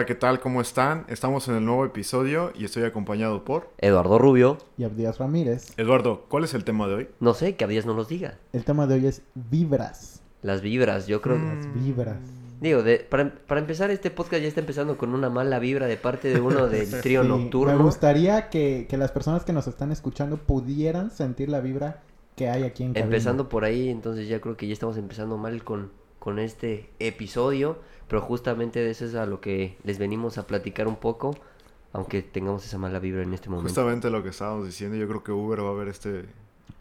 Hola, ¿qué tal? ¿Cómo están? Estamos en el nuevo episodio y estoy acompañado por... Eduardo Rubio. Y Abdías Ramírez. Eduardo, ¿cuál es el tema de hoy? No sé, que Abdías no nos diga. El tema de hoy es vibras. Las vibras, yo creo. Las vibras. Digo, de, para, para empezar, este podcast ya está empezando con una mala vibra de parte de uno del trío Sí, nocturno. Me gustaría que, que las personas que nos están escuchando pudieran sentir la vibra que hay aquí en cabina. Empezando por ahí, entonces ya creo que ya estamos empezando mal con, con este episodio, pero justamente de eso es a lo que les venimos a platicar un poco, aunque tengamos esa mala vibra en este momento. Justamente lo que estábamos diciendo, yo creo que Uber va a ver este...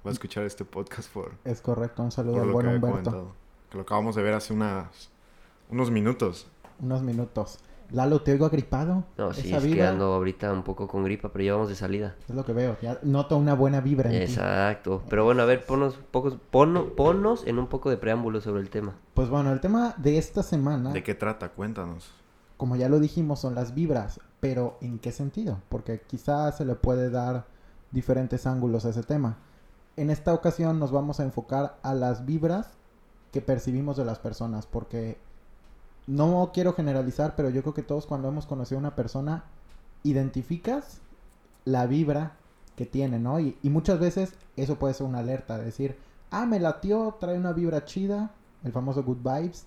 Va a escuchar este podcast por, Es correcto, un saludo al buen Humberto. Que lo acabamos de ver hace unas, unos minutos. Unos minutos. Lalo, te oigo agripado. No, sí, Esa es que ando ahorita un poco con gripa, pero ya vamos de salida. es lo que veo. Ya noto una buena vibra en ti. Exacto. Pero bueno, a ver, ponos, pocos, pono- ponnos en un poco de preámbulo sobre el tema. Pues bueno, el tema de esta semana, ¿De qué trata? Cuéntanos. como ya lo dijimos, son las vibras. Pero ¿en qué sentido? Porque quizás se le puede dar diferentes ángulos a ese tema. En esta ocasión nos vamos a enfocar a las vibras que percibimos de las personas, porque no quiero generalizar, pero yo creo que todos cuando hemos conocido a una persona identificas la vibra que tiene, ¿no? Y, y muchas veces eso puede ser una alerta, de decir, ah, me latió, trae una vibra chida, el famoso good vibes,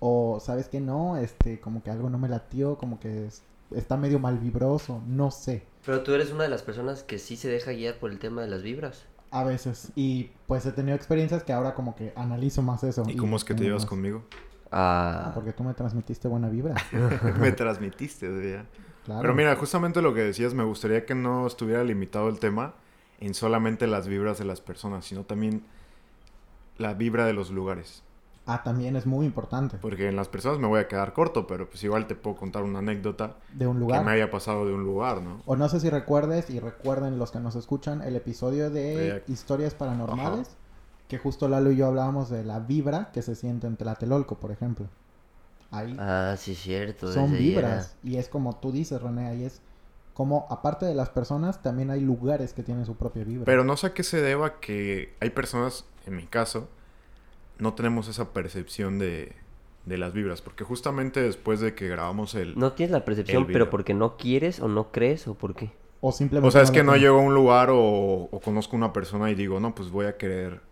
o sabes que no, este, como que algo no me latió, como que es- está medio mal vibroso, no sé. Pero tú eres una de las personas que sí se deja guiar por el tema de las vibras. A veces. Y pues he tenido experiencias que ahora como que analizo más eso. ¿Y cómo es que te llevas más- conmigo? Ah, Ah, porque tú me transmitiste buena vibra. Me transmitiste, ya. Claro. Pero mira, justamente lo que decías, me gustaría que no estuviera limitado el tema en solamente las vibras de las personas, sino también la vibra de los lugares. Ah, también es muy importante. Porque en las personas me voy a quedar corto, pero pues igual te puedo contar una anécdota De un que lugar. me haya pasado de un lugar, ¿no? O no sé si recuerdes y recuerden los que nos escuchan el episodio de De- historias paranormales. Que justo Lalo y yo hablábamos de la vibra que se siente en Tlatelolco, por ejemplo. Ahí ah, sí, cierto. son vibras. Y es como tú dices, René, ahí es como aparte de las personas, también hay lugares que tienen su propia vibra. Pero no sé a qué se deba que hay personas, en mi caso, no tenemos esa percepción de, de las vibras. Porque justamente después de que grabamos el... No tienes la percepción, pero porque no quieres o no crees o por qué. o simplemente O sea, es que no llego a un lugar o, o conozco una persona y digo, no, pues voy a querer,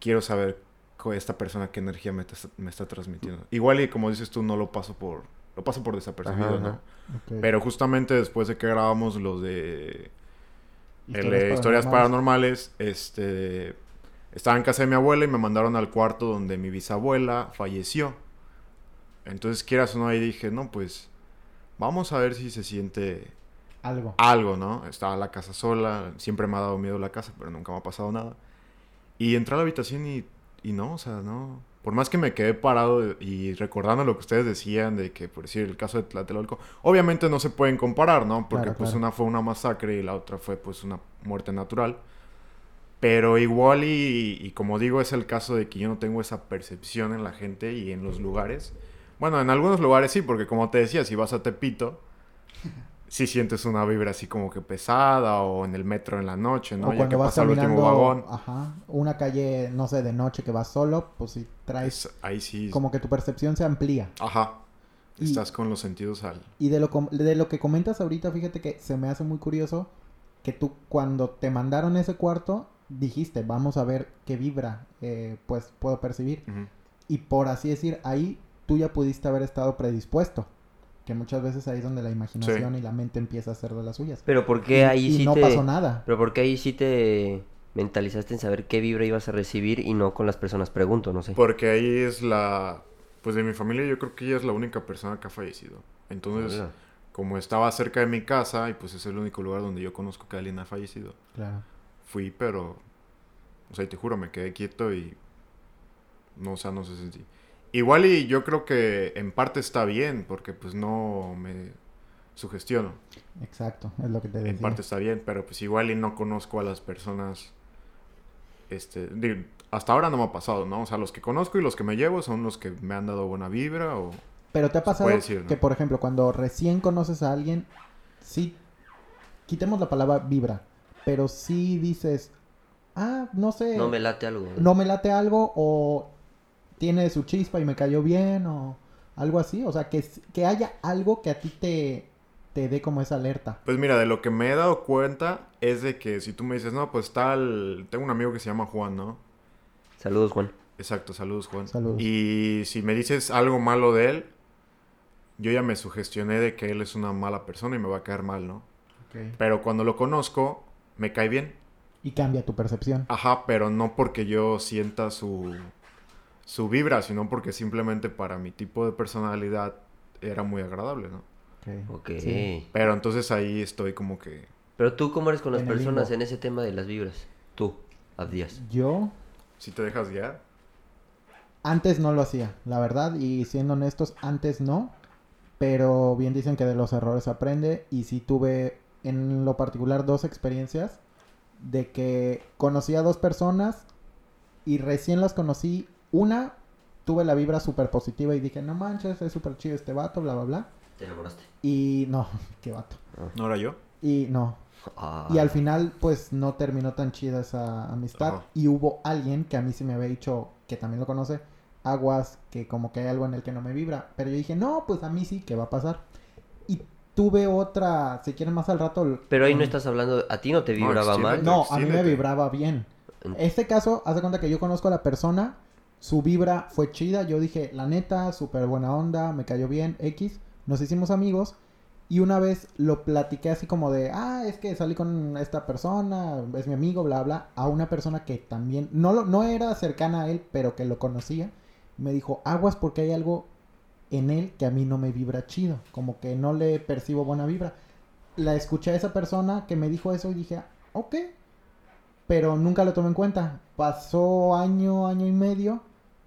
quiero saber co- esta persona qué energía me, está- me está transmitiendo. Igual y como dices tú, no lo paso por, lo paso por desapercibido, Ajá, ¿no? ajá. Pero justamente después de que grabamos los de el Historias historias paranormales, este, estaba en casa de mi abuela y me mandaron al cuarto donde mi bisabuela falleció. Entonces, quieras o no, ahí dije, no, pues vamos a ver si se siente Algo. algo, ¿no? Estaba la casa sola, siempre me ha dado miedo la casa, pero nunca me ha pasado nada. Y entré a la habitación y, y no, o sea, no. Por más que me quedé parado y recordando lo que ustedes decían de que, por decir, el caso de Tlatelolco, obviamente no se pueden comparar, ¿no? Porque Claro, pues claro. una fue una masacre y la otra fue pues una muerte natural. Pero igual y, y como digo, es el caso de que yo no tengo esa percepción en la gente y en los lugares. Bueno, en algunos lugares sí, porque como te decía, si vas a Tepito, sí sientes una vibra así como que pesada o en el metro en la noche, ¿no? o ya cuando que vas pasa el último caminando, vagón. ajá, una calle, no sé, de noche que vas solo, pues si traes es- ahí sí. como que tu percepción se amplía. Ajá. Y- Estás con los sentidos al... Y de lo, com- de lo que comentas ahorita, fíjate que se me hace muy curioso que tú cuando te mandaron ese cuarto dijiste, vamos a ver qué vibra, eh, pues puedo percibir. Y por así decir, ahí tú ya pudiste haber estado predispuesto. Que muchas veces ahí es donde la imaginación y la mente empieza a hacer de las suyas. Pero ¿por Y, qué ahí y sí no te... pasó nada. Pero ¿por qué ahí sí te mentalizaste en saber qué vibra ibas a recibir y no con las personas? Pregunto, no sé. Porque ahí es la... Pues de mi familia yo creo que ella es la única persona que ha fallecido. Entonces, como estaba cerca de mi casa y pues es el único lugar donde yo conozco que alguien ha fallecido, Claro. fui, pero... O sea, y te juro, me quedé quieto y... No, o sea, no sé si... Igual y yo creo que en parte está bien, porque pues no me sugestiono. Exacto, es lo que te decía. En parte está bien, pero pues igual y no conozco a las personas. Este, digo, hasta ahora no me ha pasado, ¿no? O sea, los que conozco y los que me llevo son los que me han dado buena vibra o... Pero te ha pasado puede decir, ¿no? que, por ejemplo, cuando recién conoces a alguien, sí, quitemos la palabra vibra, pero sí dices, ah, no sé, No me late algo. no me late algo o tiene su chispa y me cayó bien o Algo así, o sea, que, que haya algo que a ti te, te dé como esa alerta. Pues mira, de lo que me he dado cuenta es de que si tú me dices, no, pues tal, tengo un amigo que se llama Juan, ¿no? Saludos, Juan. Exacto, saludos Juan. Saludos. Y si me dices algo malo de él, yo ya me sugestioné de que él es una mala persona y me va a caer mal, ¿no? Pero cuando lo conozco, me cae bien. Y cambia tu percepción. Ajá, pero no porque yo sienta su, su vibra, sino porque simplemente para mi tipo de personalidad era muy agradable, ¿no? Ok. Sí. Pero entonces ahí estoy como que... Pero tú, ¿cómo eres con las En personas en ese tema de las vibras? Tú, Abdías. Yo Si te dejas guiar. antes no lo hacía, la verdad, y siendo honestos, antes no. Pero bien dicen que de los errores aprende. Y sí tuve en lo particular dos experiencias de que conocí a dos personas y recién las conocí. Una, tuve la vibra súper positiva y dije, no manches, es súper chido este vato, bla, bla, bla. ¿Te enamoraste? Y no, qué vato. ¿No era yo? Y no, Ah. Y al final, pues no terminó tan chida esa amistad. Ajá. Y hubo alguien que a mí sí me había dicho, que también lo conoce, Aguas, que como que hay algo en el que no me vibra. Pero yo dije, no, pues a mí sí, ¿qué va a pasar? Y tuve otra, si quieren más al rato. Pero ahí no estás hablando, ¿a ti no te vibraba mal? No, a mí me vibraba bien. En- Este caso, haz de cuenta que yo conozco a la persona, su vibra fue chida, yo dije, la neta, súper buena onda, me cayó bien, X, nos hicimos amigos y una vez lo platiqué así como de, ah, es que salí con esta persona, es mi amigo, bla, bla, a una persona que también, no, lo, no era cercana a él, pero que lo conocía, me dijo, aguas porque hay algo en él que a mí no me vibra chido, como que no le percibo buena vibra. La escuché a esa persona que me dijo eso y dije, ok, pero nunca lo tomé en cuenta. Pasó año, año y medio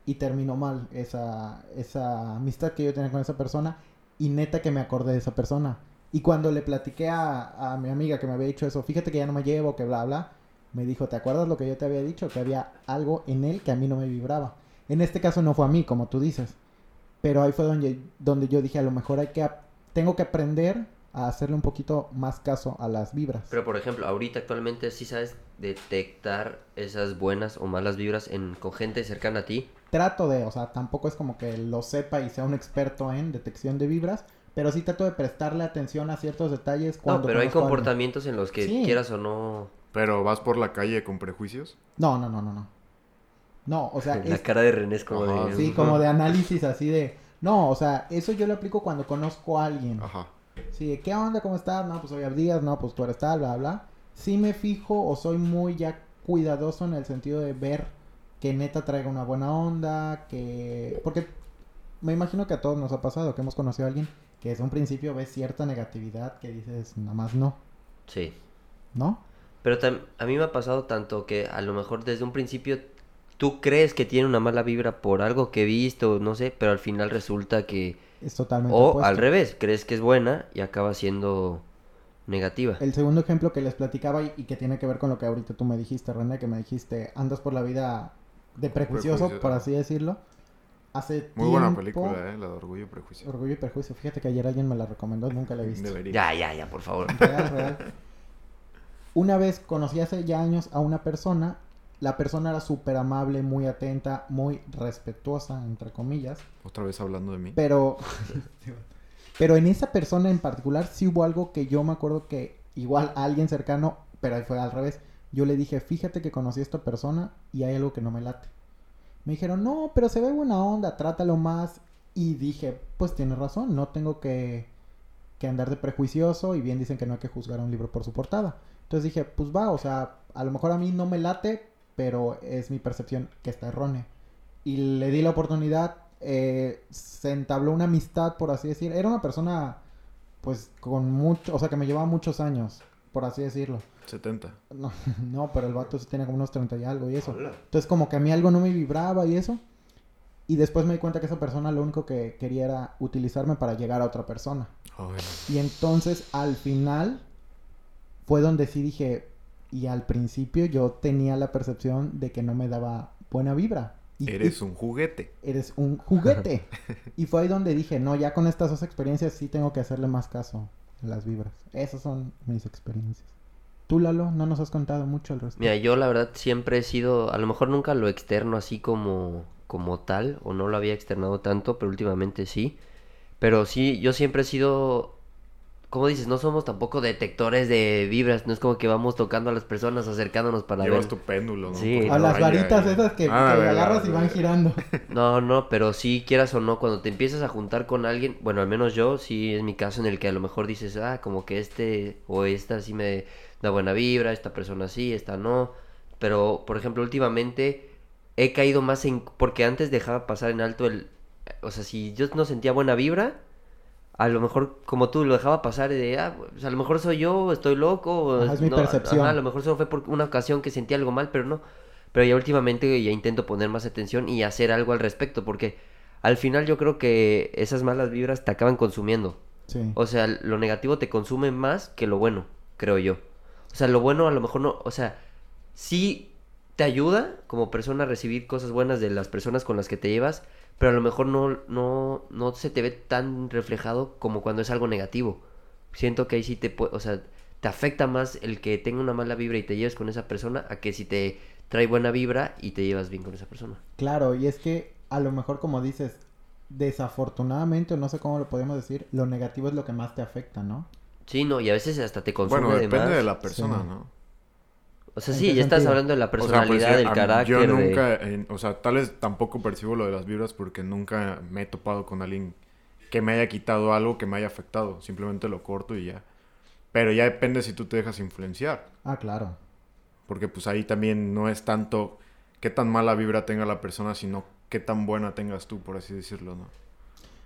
y terminó mal esa, esa amistad que yo tenía con esa persona y neta que me acordé de esa persona. Y cuando le platiqué a, a mi amiga que me había dicho eso, fíjate que ya no me llevo, que bla, bla, me dijo, ¿te acuerdas lo que yo te había dicho? Que había algo en él que a mí no me vibraba. En este caso no fue a mí, como tú dices. Pero ahí fue donde, donde yo dije, a lo mejor hay que, tengo que aprender a hacerle un poquito más caso a las vibras. Pero por ejemplo, ahorita actualmente sí sabes detectar esas buenas o malas vibras en, con gente cercana a ti. Trato de, o sea, tampoco es como que lo sepa y sea un experto en detección de vibras, pero sí trato de prestarle atención a ciertos detalles cuando no, pero hay comportamientos en los que Sí. quieras o no. Pero vas por la calle con prejuicios. No, no, no, no, no. No, o sea, La es- cara de René es como Ajá, de. sí, como de análisis así de, no, o sea, eso yo lo aplico cuando conozco a alguien. Ajá. Sí, ¿qué onda? ¿Cómo estás? No, pues soy Abdías, no, pues tú eres tal, bla, bla. Sí me fijo o soy muy ya cuidadoso en el sentido de ver que neta traiga una buena onda, que... Porque me imagino que a todos nos ha pasado, que hemos conocido a alguien que desde un principio ves cierta negatividad que dices, nada más no, Sí. ¿no? Pero a mí me ha pasado tanto que a lo mejor desde un principio tú crees que tiene una mala vibra por algo que viste o no sé, pero al final resulta que... Es totalmente O opuesto. al revés, crees que es buena y acaba siendo negativa. El segundo ejemplo que les platicaba y, y que tiene que ver con lo que ahorita tú me dijiste, René, que me dijiste, andas por la vida de prejuicioso, Prejuicioso. por así decirlo. Hace Muy buena tiempo- película, ¿eh? La de Orgullo y Prejuicio. Orgullo y Prejuicio. Fíjate que ayer alguien me la recomendó, nunca la he visto. Debería. Ya, ya, ya, por favor. Real, real. Una vez conocí hace ya años a una persona. La persona era súper amable, muy atenta, muy respetuosa, entre comillas. Otra vez hablando de mí. Pero, pero en esa persona en particular sí hubo algo que yo me acuerdo que igual a alguien cercano, pero ahí fue al revés. Yo le dije, fíjate que conocí a esta persona y hay algo que no me late. Me dijeron, no, pero se ve buena onda, trátalo más. Y dije, pues tienes razón, no tengo que, que andar de prejuicioso y bien dicen que no hay que juzgar a un libro por su portada. Entonces dije, pues va, o sea, a lo mejor a mí no me late, pero es mi percepción que está errónea. Y le di la oportunidad, eh, se entabló una amistad, por así decir. Era una persona, pues, con mucho, o sea, que me llevaba muchos años, por así decirlo. 70. No, no, pero el vato sí tiene como unos 30 y algo y eso. Entonces como que a mí algo no me vibraba y eso. Y después me di cuenta que esa persona lo único que quería era utilizarme para llegar a otra persona. Y entonces al final fue donde sí dije, y al principio yo tenía la percepción de que no me daba buena vibra. Y, eres y un juguete. eres un juguete. y fue ahí donde dije, no, ya con estas dos experiencias sí tengo que hacerle más caso las vibras. Esas son mis experiencias. Tú, Lalo, no nos has contado mucho al respecto. Mira, yo la verdad siempre he sido, a lo mejor nunca lo externo así como como tal, o no lo había externado tanto, pero últimamente sí. Pero sí, yo siempre he sido, como dices, no somos tampoco detectores de vibras, no es como que vamos tocando a las personas, acercándonos para Llevas ver. tu péndulo, ¿no? Sí. A la las varitas y- esas que, Ah, que agarras y van girando. No, no, pero sí, quieras o no, cuando te empiezas a juntar con alguien, bueno, al menos yo, sí es mi caso en el que a lo mejor dices, ah, como que este o esta sí me da buena vibra, esta persona sí, esta no. Pero, por ejemplo, últimamente he caído más en... Porque antes dejaba pasar en alto el... O sea, si yo no sentía buena vibra, a lo mejor como tú lo dejaba pasar de, ah, pues a lo mejor soy yo, estoy loco. Ajá, es mi no, percepción. ajá, a lo mejor solo fue por una ocasión que sentí algo mal, pero no. Pero ya últimamente ya intento poner más atención y hacer algo al respecto, porque al final yo creo que esas malas vibras te acaban consumiendo. Sí. O sea, lo negativo te consume más que lo bueno, creo yo. O sea, lo bueno a lo mejor no, o sea, sí te ayuda como persona a recibir cosas buenas de las personas con las que te llevas, pero a lo mejor no, no, no se te ve tan reflejado como cuando es algo negativo. Siento que ahí sí te puede, o sea, te afecta más el que tenga una mala vibra y te lleves con esa persona a que si te trae buena vibra y te llevas bien con esa persona. Claro, y es que a lo mejor como dices, desafortunadamente, o no sé cómo lo podemos decir, lo negativo es lo que más te afecta, ¿no? Sí, no, y a veces hasta te consume Bueno, de depende más. de la persona, Sí. ¿no? O sea, ¿En sí, ya estás hablando de la O sea, pues, personalidad, sí, del carácter. Yo de- nunca, en- o sea, tal vez tampoco percibo lo de las vibras porque nunca me he topado con alguien que me haya quitado algo que me haya afectado. Simplemente lo corto y ya. Pero ya depende si tú te dejas influenciar. Ah, claro. Porque pues ahí también no es tanto qué tan mala vibra tenga la persona, sino qué tan buena tengas tú, por así decirlo, ¿no?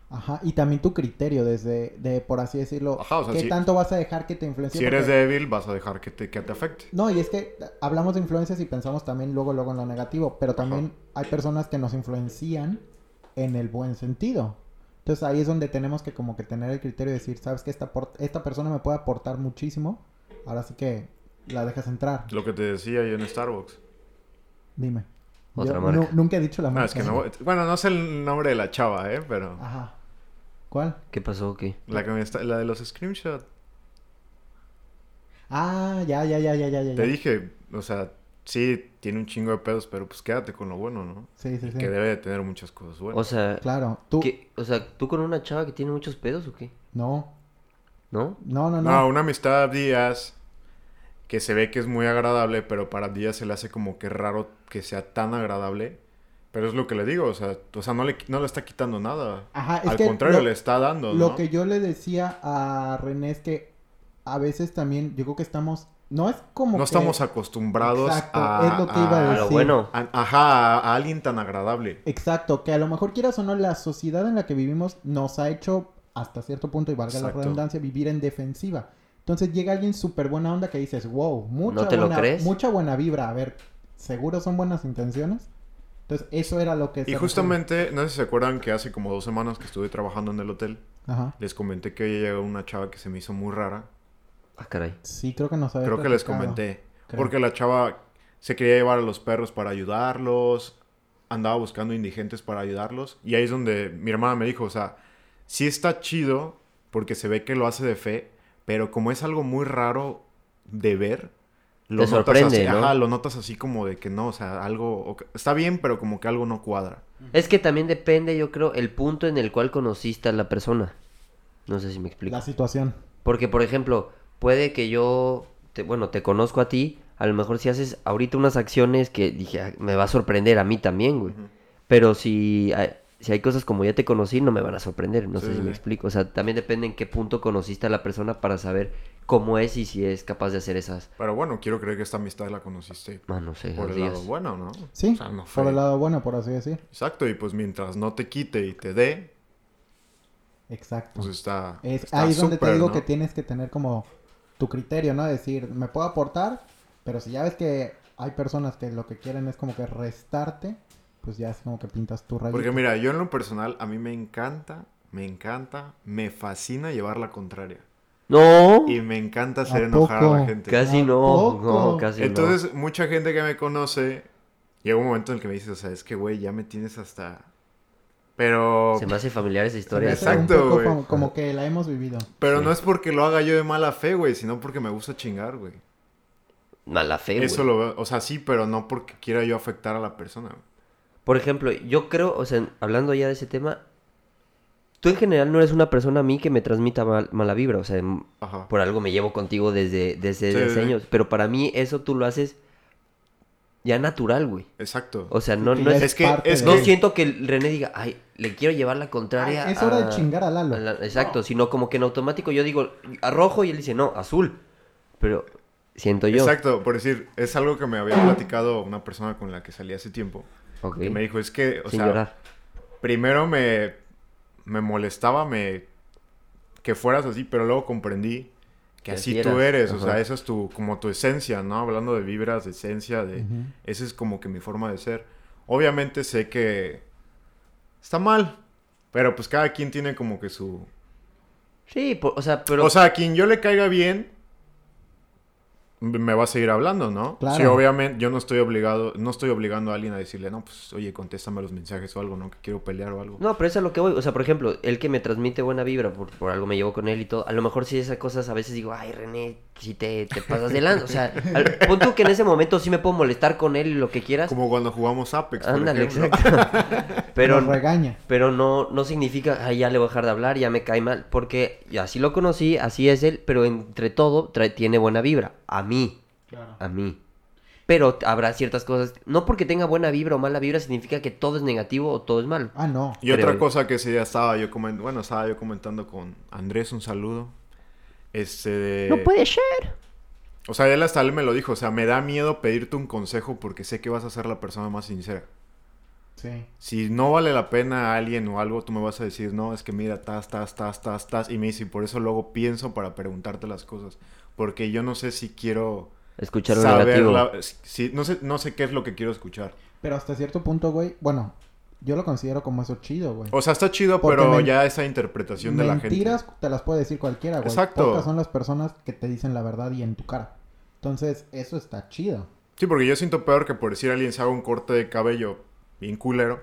Ajá, y también tu criterio desde, de, por así decirlo, Ajá, o sea, ¿qué si- tanto vas a dejar que te influencie? Si eres Porque- débil, vas a dejar que te, que te afecte. No, y es que hablamos de influencias y pensamos también luego, luego en lo negativo, pero también hay personas que nos influencian en el buen sentido. Entonces ahí es donde tenemos que como que tener el criterio de decir, sabes que esta, por- esta persona me puede aportar muchísimo, ahora sí que la dejas entrar. Lo que te decía yo en Starbucks. Dime. Otra Yo marca. nu- nunca he dicho la No, marca. es que no... Bueno, no sé el nombre de la chava, ¿eh? Pero... Ajá. ¿Cuál? ¿Qué pasó? ¿Qué? La, que me está- la de los screenshots. Ah, ya, ya, ya, ya, ya, ya. Te dije, o sea, sí, tiene un chingo de pedos, pero pues quédate con lo bueno, ¿no? Sí, sí, sí. Que debe de tener muchas cosas buenas. O sea, Claro, tú... ¿qué- o sea, ¿tú con una chava que tiene muchos pedos o qué? No, ¿No? no, no, no. no, una amistad Díaz que se ve que es muy agradable, pero para Díaz se le hace como que raro que sea tan agradable. Pero es lo que le digo, o sea, o sea no, le, no le está quitando nada. Ajá, es Al que contrario, lo- le está dando, Lo ¿no? que yo le decía a René es que a veces también, yo creo que estamos, no es como No que- estamos acostumbrados Exacto, a... es lo que iba a A decir. lo bueno. a- ajá, a, a alguien tan agradable. Exacto, que a lo mejor quieras o no, la sociedad en la que vivimos nos ha hecho, hasta cierto punto, y valga Exacto. la redundancia, vivir en defensiva. Entonces llega alguien súper buena onda que dices, wow, mucha, ¿No te lo buena, crees? mucha buena vibra. A ver, ¿seguro son buenas intenciones? Entonces, eso era lo que... Y se justamente, no sé si se acuerdan que hace como dos semanas que estuve trabajando en el hotel. Ajá. les comenté que hoy llegó una chava que se me hizo muy rara. Ah, caray. Sí, creo que nos había Creo que les comenté. creo. Porque la chava se quería llevar a los perros para ayudarlos. Andaba buscando indigentes para ayudarlos. Y ahí es donde mi hermana me dijo, o sea, sí está chido porque se ve que lo hace de fe, pero como es algo muy raro de ver, lo Te notas sorprende, así, ¿no? ajá, lo notas así como de que no, o sea, algo está bien, pero como que algo no cuadra. Es que también depende, yo creo, el punto en el cual conociste a la persona. No sé si me explico. La situación. Porque, por ejemplo, puede que yo, te- bueno, te conozco a ti, a lo mejor si haces ahorita unas acciones que dije, "Ah, me va a sorprender a mí también, güey. Pero si hay, si hay cosas como ya te conocí, no me van a sorprender, no sé Sí, si me explico. O sea, también depende en qué punto conociste a la persona para saber cómo es y si es capaz de hacer esas... Pero bueno, quiero creer que esta amistad la conociste Ah, no sé, por el lado bueno, ¿no? Sí, O sea, no fue- por el lado bueno, por así decir. Exacto, y pues mientras no te quite y te dé, Exacto. pues está. Es, está ahí es donde te digo ¿no? que tienes que tener como tu criterio, ¿no? Decir, me puedo aportar, pero si ya ves que hay personas que lo que quieren es como que restarte, pues ya es como que pintas tu rayita. Porque mira, yo en lo personal, a mí me encanta, me encanta, me fascina llevar la contraria. No, Y me encanta hacer ¿A enojar a la gente. casi ¿A no, poco? no, casi no. Entonces, mucha gente que me conoce, llega un momento en el que me dice, o sea, es que, güey, ya me tienes hasta... Pero... Se me hace familiar esa historia. Exacto, poco güey. como, como que la hemos vivido. Pero Sí. no es porque lo haga yo de mala fe, güey, sino porque me gusta chingar, güey. Mala fe, güey. Eso lo veo, o sea, sí, pero no porque quiera yo afectar a la persona. güey. Por ejemplo, yo creo, o sea, hablando ya de ese tema, tú en general no eres una persona a mí que me transmita mal- mala vibra, o sea, Ajá. por algo me llevo contigo desde, desde Sí, desde sí. años, pero para mí eso tú lo haces ya natural, güey. Exacto. O sea, no, no es, es que- es no que- siento que el René diga, ay, le quiero llevar la contraria. Ay, es hora de chingar a Lalo. a la- exacto, sino como que en automático yo digo a rojo y él dice, no, azul. Pero siento yo. Exacto, por decir, es algo que me había platicado una persona con la que salí hace tiempo. Ok. Que me dijo, es que, o Sin sea, llorar. primero me, me molestaba me, que fueras así, pero luego comprendí que así tú eres, o sea, esa es tu, como tu esencia, ¿no? Hablando de vibras, de esencia, de... Esa es como que mi forma de ser. Obviamente sé que está mal, pero pues cada quien tiene como que su... Sí, por- o sea, pero... O sea, a quien yo le caiga bien, me va a seguir hablando, ¿no? Claro. Sí, obviamente yo no estoy obligado, no estoy obligando a alguien a decirle, no, pues oye, contéstame los mensajes o algo, ¿no? Que quiero pelear o algo. No, pero eso es lo que voy. O sea, por ejemplo, él que me transmite buena vibra, por, por algo me llevo con él y todo. A lo mejor sí esas cosas a veces digo, ay, René, si te, te pasas de lanza. O sea, al, pon tú que en ese momento sí me puedo molestar con él y lo que quieras. Como cuando jugamos Apex, Ándale, exacto. pero Nos regaña. pero no, no significa, ay, ya le voy a dejar de hablar, ya me cae mal. Porque así lo conocí, así es él, pero entre todo trae- tiene buena vibra. A mí, a mí. Pero habrá ciertas cosas. No porque tenga buena vibra o mala vibra significa que todo es negativo o todo es malo. Ah, no. Y otra cosa que sí ya estaba yo comentando, bueno, estaba yo comentando con Andrés, un saludo. Este de... No puede ser. O sea, él hasta él me lo dijo, o sea, me da miedo pedirte un consejo porque sé que vas a ser la persona más sincera. Sí. Si no vale la pena a alguien o algo, tú me vas a decir, no, es que mira, tas, tas, tas, tas, tas, y me dice, y por eso luego pienso para preguntarte las cosas, porque yo no sé si quiero Escuchar lo negativo. la- si, no sé, no sé qué es lo que quiero escuchar. Pero hasta cierto punto, güey, bueno, yo lo considero como eso chido, güey. O sea, está chido, Porque pero ya esa interpretación de la gente. Mentiras te las puede decir cualquiera, güey. Exacto. Pocas son las personas que te dicen la verdad y en tu cara. Entonces, eso está chido. Sí, porque yo siento peor que por decir a alguien se haga un corte de cabello bien culero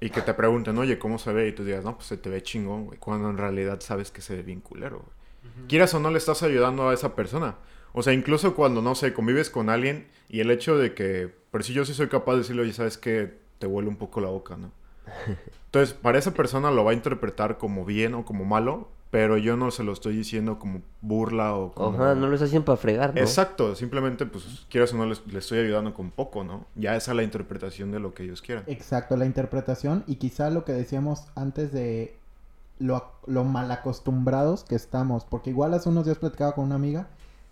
y que te pregunten, oye, ¿cómo se ve? Y tú digas, no, pues se te ve chingón, güey. Cuando en realidad sabes que se ve bien culero, güey. Quieras o no le estás ayudando a esa persona. O sea, incluso cuando, no sé, convives con alguien y el hecho de que, por si yo sí soy capaz de decirle, oye, sabes que te huele un poco la boca, ¿no? Entonces, para esa persona lo va a interpretar como bien o como malo, pero yo no se lo estoy diciendo como burla o como... Ajá, no lo estás haciendo para fregar, ¿no? Exacto, simplemente pues quieras o no les, les estoy ayudando con poco, ¿no? Ya esa es la interpretación de lo que ellos quieran. Exacto, la interpretación y quizá lo que decíamos antes de lo, lo mal acostumbrados que estamos. Porque igual hace unos días platicaba con una amiga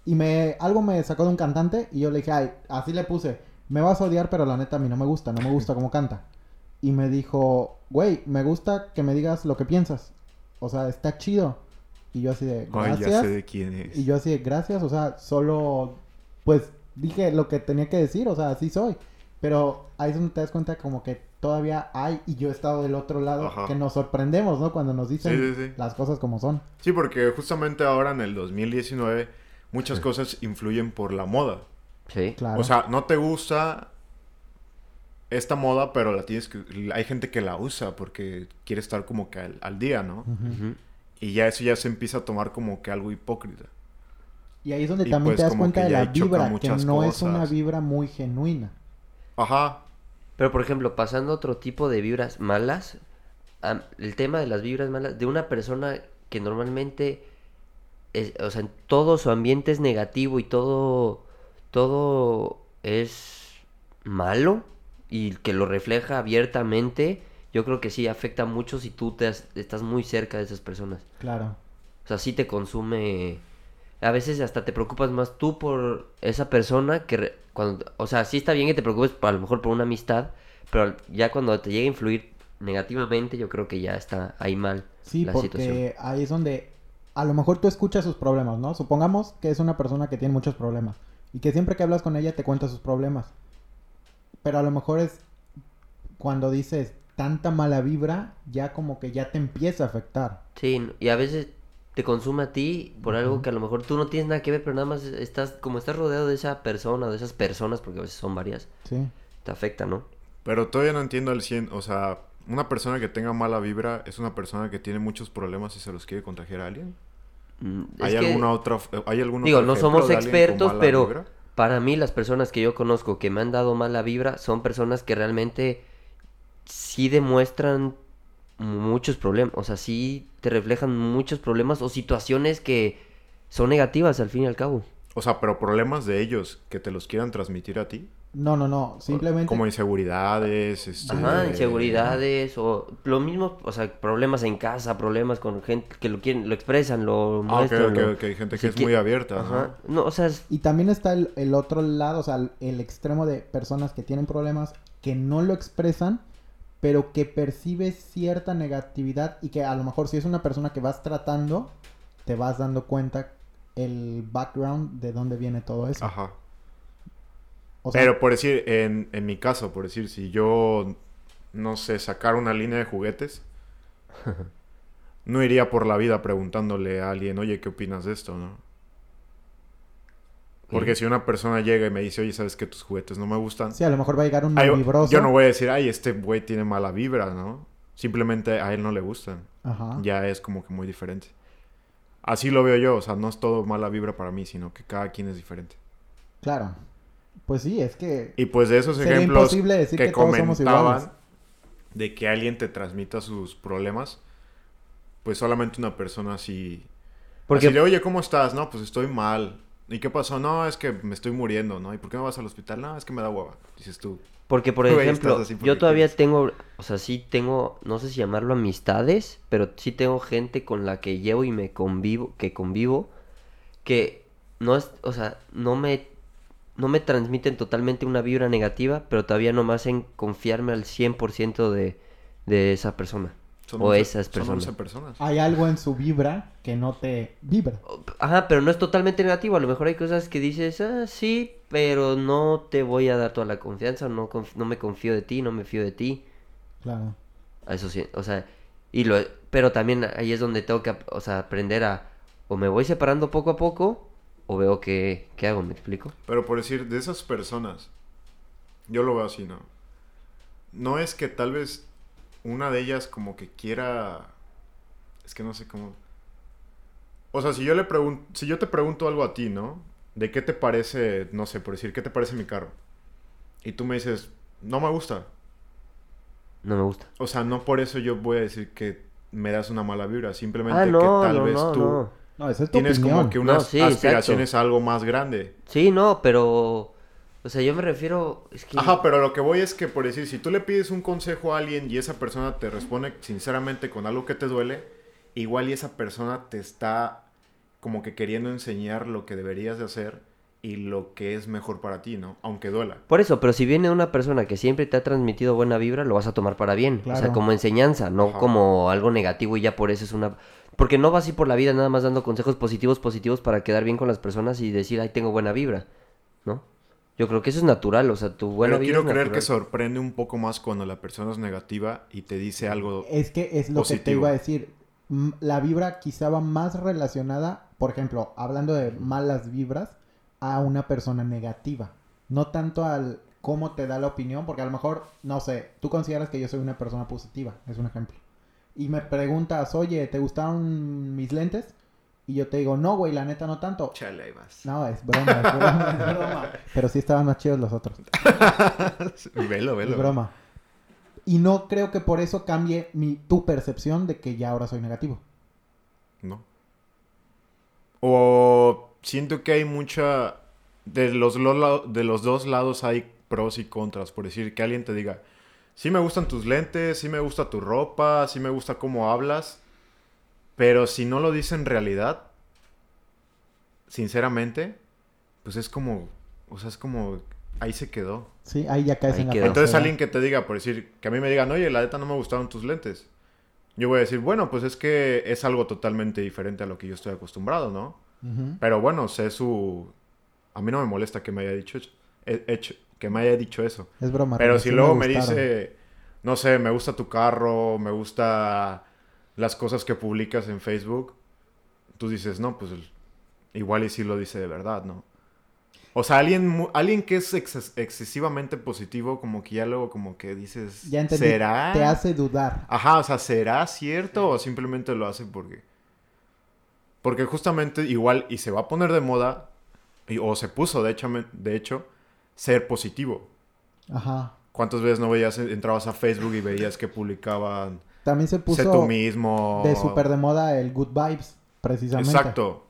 y me algo me sacó de un cantante y yo le dije, ay, así le puse, me vas a odiar, pero la neta a mí no me gusta, no me gusta cómo canta. Y me dijo, güey, me gusta que me digas lo que piensas. O sea, está chido. Y yo así de, Ay, gracias. ya sé de quién es. Y yo así de, gracias, o sea, solo, pues, dije lo que tenía que decir, o sea, así soy. Pero ahí es donde te das cuenta como que todavía hay, y yo he estado del otro lado, Ajá. que nos sorprendemos, ¿no? Cuando nos dicen Sí, sí, sí. las cosas como son. Sí, porque justamente ahora en el 2019 muchas cosas influyen por la moda. Sí. Claro. O sea, no te gusta esta moda, pero la tienes que... Hay gente que la usa porque quiere estar como que al, al día, ¿no? Y ya eso ya se empieza a tomar como que algo hipócrita. Y ahí es donde Y también pues te das cuenta de la vibra, que no es una vibra muy genuina. Ajá. Pero, por ejemplo, pasando a otro tipo de vibras malas, el tema de las vibras malas de una persona que normalmente, es, o sea, en todo su ambiente es negativo y todo, todo es malo y que lo refleja abiertamente, yo creo que sí afecta mucho si tú te has- estás muy cerca de esas personas. Claro. O sea, sí te consume. A veces hasta te preocupas más tú por esa persona que re- cuando, o sea, sí está bien que te preocupes por- a lo mejor por una amistad, pero ya cuando te llega a influir negativamente, yo creo que ya está ahí mal Sí, la porque situación. ahí es donde a lo mejor tú escuchas sus problemas, ¿no? Supongamos que es una persona que tiene muchos problemas y que siempre que hablas con ella te cuenta sus problemas. Pero a lo mejor es cuando dices tanta mala vibra, ya como que ya te empieza a afectar. Sí, y a veces te consume a ti por algo que a lo mejor tú no tienes nada que ver, pero nada más estás como estás rodeado de esa persona, de esas personas, porque a veces son varias, Sí. te afecta, ¿no? Pero todavía no entiendo al 100, o sea, una persona que tenga mala vibra es una persona que tiene muchos problemas y se los quiere contagiar a alguien. Mm, ¿Hay que- alguna otra hay algún Digo, no somos expertos, pero vibra? Para mí las personas que yo conozco que me han dado mala vibra son personas que realmente sí demuestran muchos problemas, o sea, sí te reflejan muchos problemas o situaciones que son negativas al fin y al cabo. O sea, pero problemas de ellos que te los quieran transmitir a ti. No, no, no. Simplemente. Como inseguridades, este... Ajá, inseguridades o lo mismo, o sea, problemas en casa, problemas con gente que lo quieren, lo expresan, lo Ah, ok, muestran. ok, lo- ok. Hay gente si que es muy abierta, Ajá. ¿no? No, o sea, es- Y también está el, el otro lado, o sea, el, el extremo de personas que tienen problemas que no lo expresan, pero que percibes cierta negatividad y que a lo mejor si es una persona que vas tratando, te vas dando cuenta el background de dónde viene todo eso. Ajá. O sea, Pero por decir, en, en mi caso, por decir, si yo, no sé, sacar una línea de juguetes, no iría por la vida preguntándole a alguien, oye, ¿qué opinas de esto, no? Porque si una persona llega y me dice, oye, ¿sabes que tus juguetes no me gustan? sí, a lo mejor va a llegar un Ay, vibroso. yo no voy a decir, ay, este güey tiene mala vibra, ¿no? Simplemente a él no le gustan. Ajá. Ya es como que muy diferente. Así lo veo yo, o sea, no es todo mala vibra para mí, sino que cada quien es diferente. Claro. Pues sí, es que Y pues de esos Sería ejemplos imposible decir que, que todos comentaban de que alguien te transmita sus problemas, pues solamente una persona así... porque Así de, oye, ¿cómo estás? No, pues estoy mal. ¿Y qué pasó? No, es que me estoy muriendo, ¿no? ¿Y por qué no vas al hospital? No, es que me da hueva. Dices tú. Porque, por ejemplo, porque yo todavía quieres. tengo, o sea, sí tengo, no sé si llamarlo amistades, pero sí tengo gente con la que llevo y me convivo, que convivo, que no es, o sea, no me, no me transmiten totalmente una vibra negativa, pero todavía no me hacen confiarme al 100% de, de esa persona. Son O 11 esas son personas. 11 personas. hay algo en su vibra que no te vibra. Ajá, pero no es totalmente negativo. A lo mejor hay cosas que dices, ah, sí, pero no te voy a dar toda la confianza. No, conf- no me confío de ti, no me fío de ti. Claro. A Eso sí, o sea, y lo, pero también ahí es donde tengo que, o sea, aprender a, o me voy separando poco a poco, o veo qué, qué hago, ¿me explico? Pero por decir, de esas personas, yo lo veo así, ¿no? No es que tal vez una de ellas como que quiera... Es que no sé cómo... O sea, si yo le pregunto, si yo te pregunto algo a ti, ¿no? ¿De qué te parece, no sé, por decir, qué te parece mi carro? Y tú me dices, no me gusta. No me gusta. O sea, no por eso yo voy a decir que me das una mala vibra, simplemente Ah, no, que tal no, vez no, tú no. Esa es tu tienes opinión. como que unas No, sí, exacto. aspiraciones a algo más grande. Sí, no, pero, o sea, yo me refiero, es que... Ajá, pero lo que voy es que, por decir, si tú le pides un consejo a alguien y esa persona te responde sinceramente con algo que te duele, igual y esa persona te está como que queriendo enseñar lo que deberías de hacer y lo que es mejor para ti, ¿no? Aunque duela. Por eso, pero si viene una persona que siempre te ha transmitido buena vibra, lo vas a tomar para bien. O sea, como enseñanza, no Ajá. como algo negativo y ya por eso es una... Porque no vas así por la vida nada más dando consejos positivos, positivos para quedar bien con las personas y decir, ay, tengo buena vibra, ¿no? Yo creo que eso es natural, o sea, tu buena Pero vibra quiero es creer que sorprende un poco más cuando la persona es negativa y te dice algo... Es que es lo que te iba a decir. La vibra quizá va más relacionada, por ejemplo, hablando de malas vibras, a una persona negativa. No tanto al cómo te da la opinión, porque a lo mejor, no sé, tú consideras que yo soy una persona positiva, es un ejemplo. Y me preguntas, oye, ¿te gustaron mis lentes? Y yo te digo, no, güey, la neta no tanto. Chale, ahí vas. No, es broma, es broma, es broma. Pero sí estaban más chidos los otros. velo, velo. Es broma. Y no creo que por eso cambie mi, tu percepción de que ya ahora soy negativo. No. O siento que hay mucha... De los, de los dos lados hay pros y contras. Por decir, que alguien te diga, sí me gustan tus lentes, sí me gusta tu ropa, sí me gusta cómo hablas. Pero si no lo dice en realidad, sinceramente, pues es como... O sea, es como... Ahí se quedó. Sí, ahí ya caes Ahí en la quedó. Entonces alguien que te diga, por decir, que a mí me digan, oye, la neta no me gustaron tus lentes. Yo voy a decir, bueno, pues es que es algo totalmente diferente a lo que yo estoy acostumbrado, ¿no? Pero bueno, sé su... A mí no me molesta que me haya dicho, he- hecho, que me haya dicho eso. Es broma. Pero si luego me, dice, no sé, me gusta tu carro, me gusta las cosas que publicas en Facebook, tú dices, no, pues igual y sí lo dice de verdad, ¿no? O sea, alguien, alguien que es exces- excesivamente positivo, como que ya luego como que dices, Ya entendí. ¿será? Te hace dudar. Ajá, o sea, ¿será cierto o simplemente lo hace porque... Porque justamente igual, y se va a poner de moda, y- o se puso de hecho, de hecho, ser positivo. Ajá. ¿Cuántas veces no veías, entrabas a Facebook y veías que publicaban También se sé puso tú mismo? de súper de moda el good vibes, precisamente. Exacto.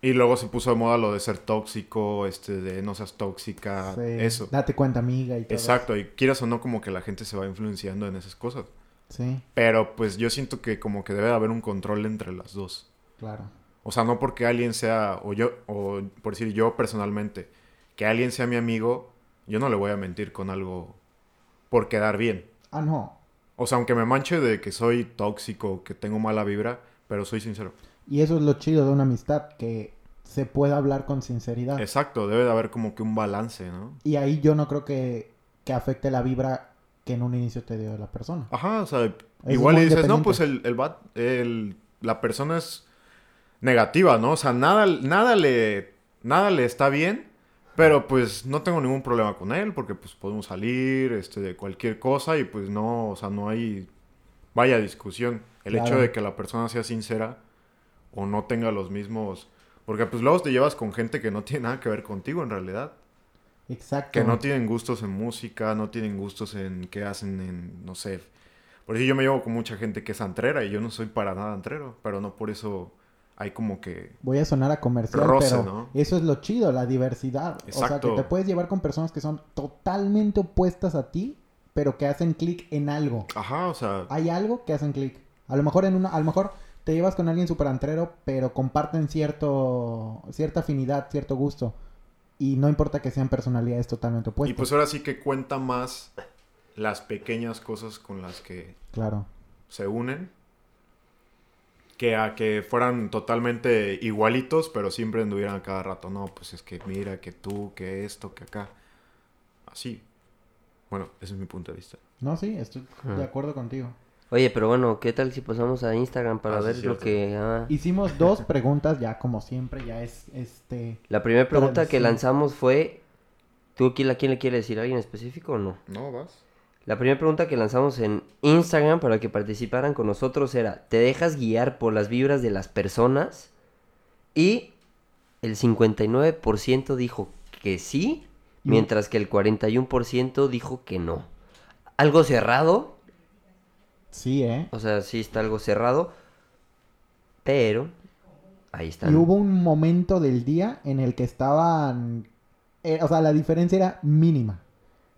Y luego se puso de moda lo de ser tóxico, este, de no seas tóxica, Sí, eso. Date cuenta, amiga, y todo. Exacto, y quieras o no, como que la gente se va influenciando en esas cosas. Sí, Pero pues yo siento que como que debe de haber un control entre las dos. claro. O sea, no porque alguien sea, o yo, o por decir yo personalmente, que alguien sea mi amigo, yo no le voy a mentir con algo por quedar bien. Ah, no. O sea, aunque me manche de que soy tóxico, que tengo mala vibra, pero soy sincero. Y eso es lo chido de una amistad, que se pueda hablar con sinceridad. Exacto, debe de haber como que un balance, ¿no? Y ahí yo no creo que, que afecte la vibra que en un inicio te dio la persona. Ajá, o sea, igual dices, no, pues el, el, vato- el- la persona es negativa, ¿no? O sea, nada, nada, le, nada le está bien, pero pues no tengo ningún problema con él, porque pues podemos salir, este, de cualquier cosa y pues no, o sea, no hay, vaya discusión. El hecho de que la persona sea sincera o no tenga los mismos... Porque pues luego te llevas con gente que no tiene nada que ver contigo en realidad. Exacto. Que no tienen gustos en música, no tienen gustos en qué hacen en, no sé. Por eso yo me llevo con mucha gente que es antrera y yo no soy para nada antrero, pero no por eso hay como que... Voy a sonar a comercial, Roce, pero ¿no? eso es lo chido, la diversidad. O sea, Exacto. que te puedes llevar con personas que son totalmente opuestas a ti, pero que hacen clic en algo. Ajá, o sea, Hay algo que hacen clic. A lo mejor en una, a lo mejor te llevas con alguien súper antrero, pero comparten cierto, cierta afinidad, cierto gusto. Y no importa que sean personalidades totalmente y opuestas. pues ahora sí que cuenta más las pequeñas cosas con las que Claro. se unen que a que fueran totalmente igualitos, pero siempre anduvieran a cada rato. No, pues es que mira, que tú, que esto, que acá. Así. Bueno, ese es mi punto de vista. No, sí, estoy de acuerdo contigo. Oye, pero bueno, ¿qué tal si pasamos a Instagram para Ah, sí, ver lo que... ah? Hicimos dos preguntas, ya como siempre, ya es este. La primera pregunta que lanzamos fue... ¿Tú quién, a quién le quiere decir? ¿A alguien específico o no? ¿No vas? La primera pregunta que lanzamos en Instagram para que participaran con nosotros era, ¿te dejas guiar por las vibras de las personas? Y el 59% dijo que sí, mientras que el 41% dijo que no. Algo cerrado, Sí, ¿eh? o sea, sí está algo cerrado, pero ahí está. Y hubo un momento del día en el que estaban. eh, o sea, la diferencia era mínima.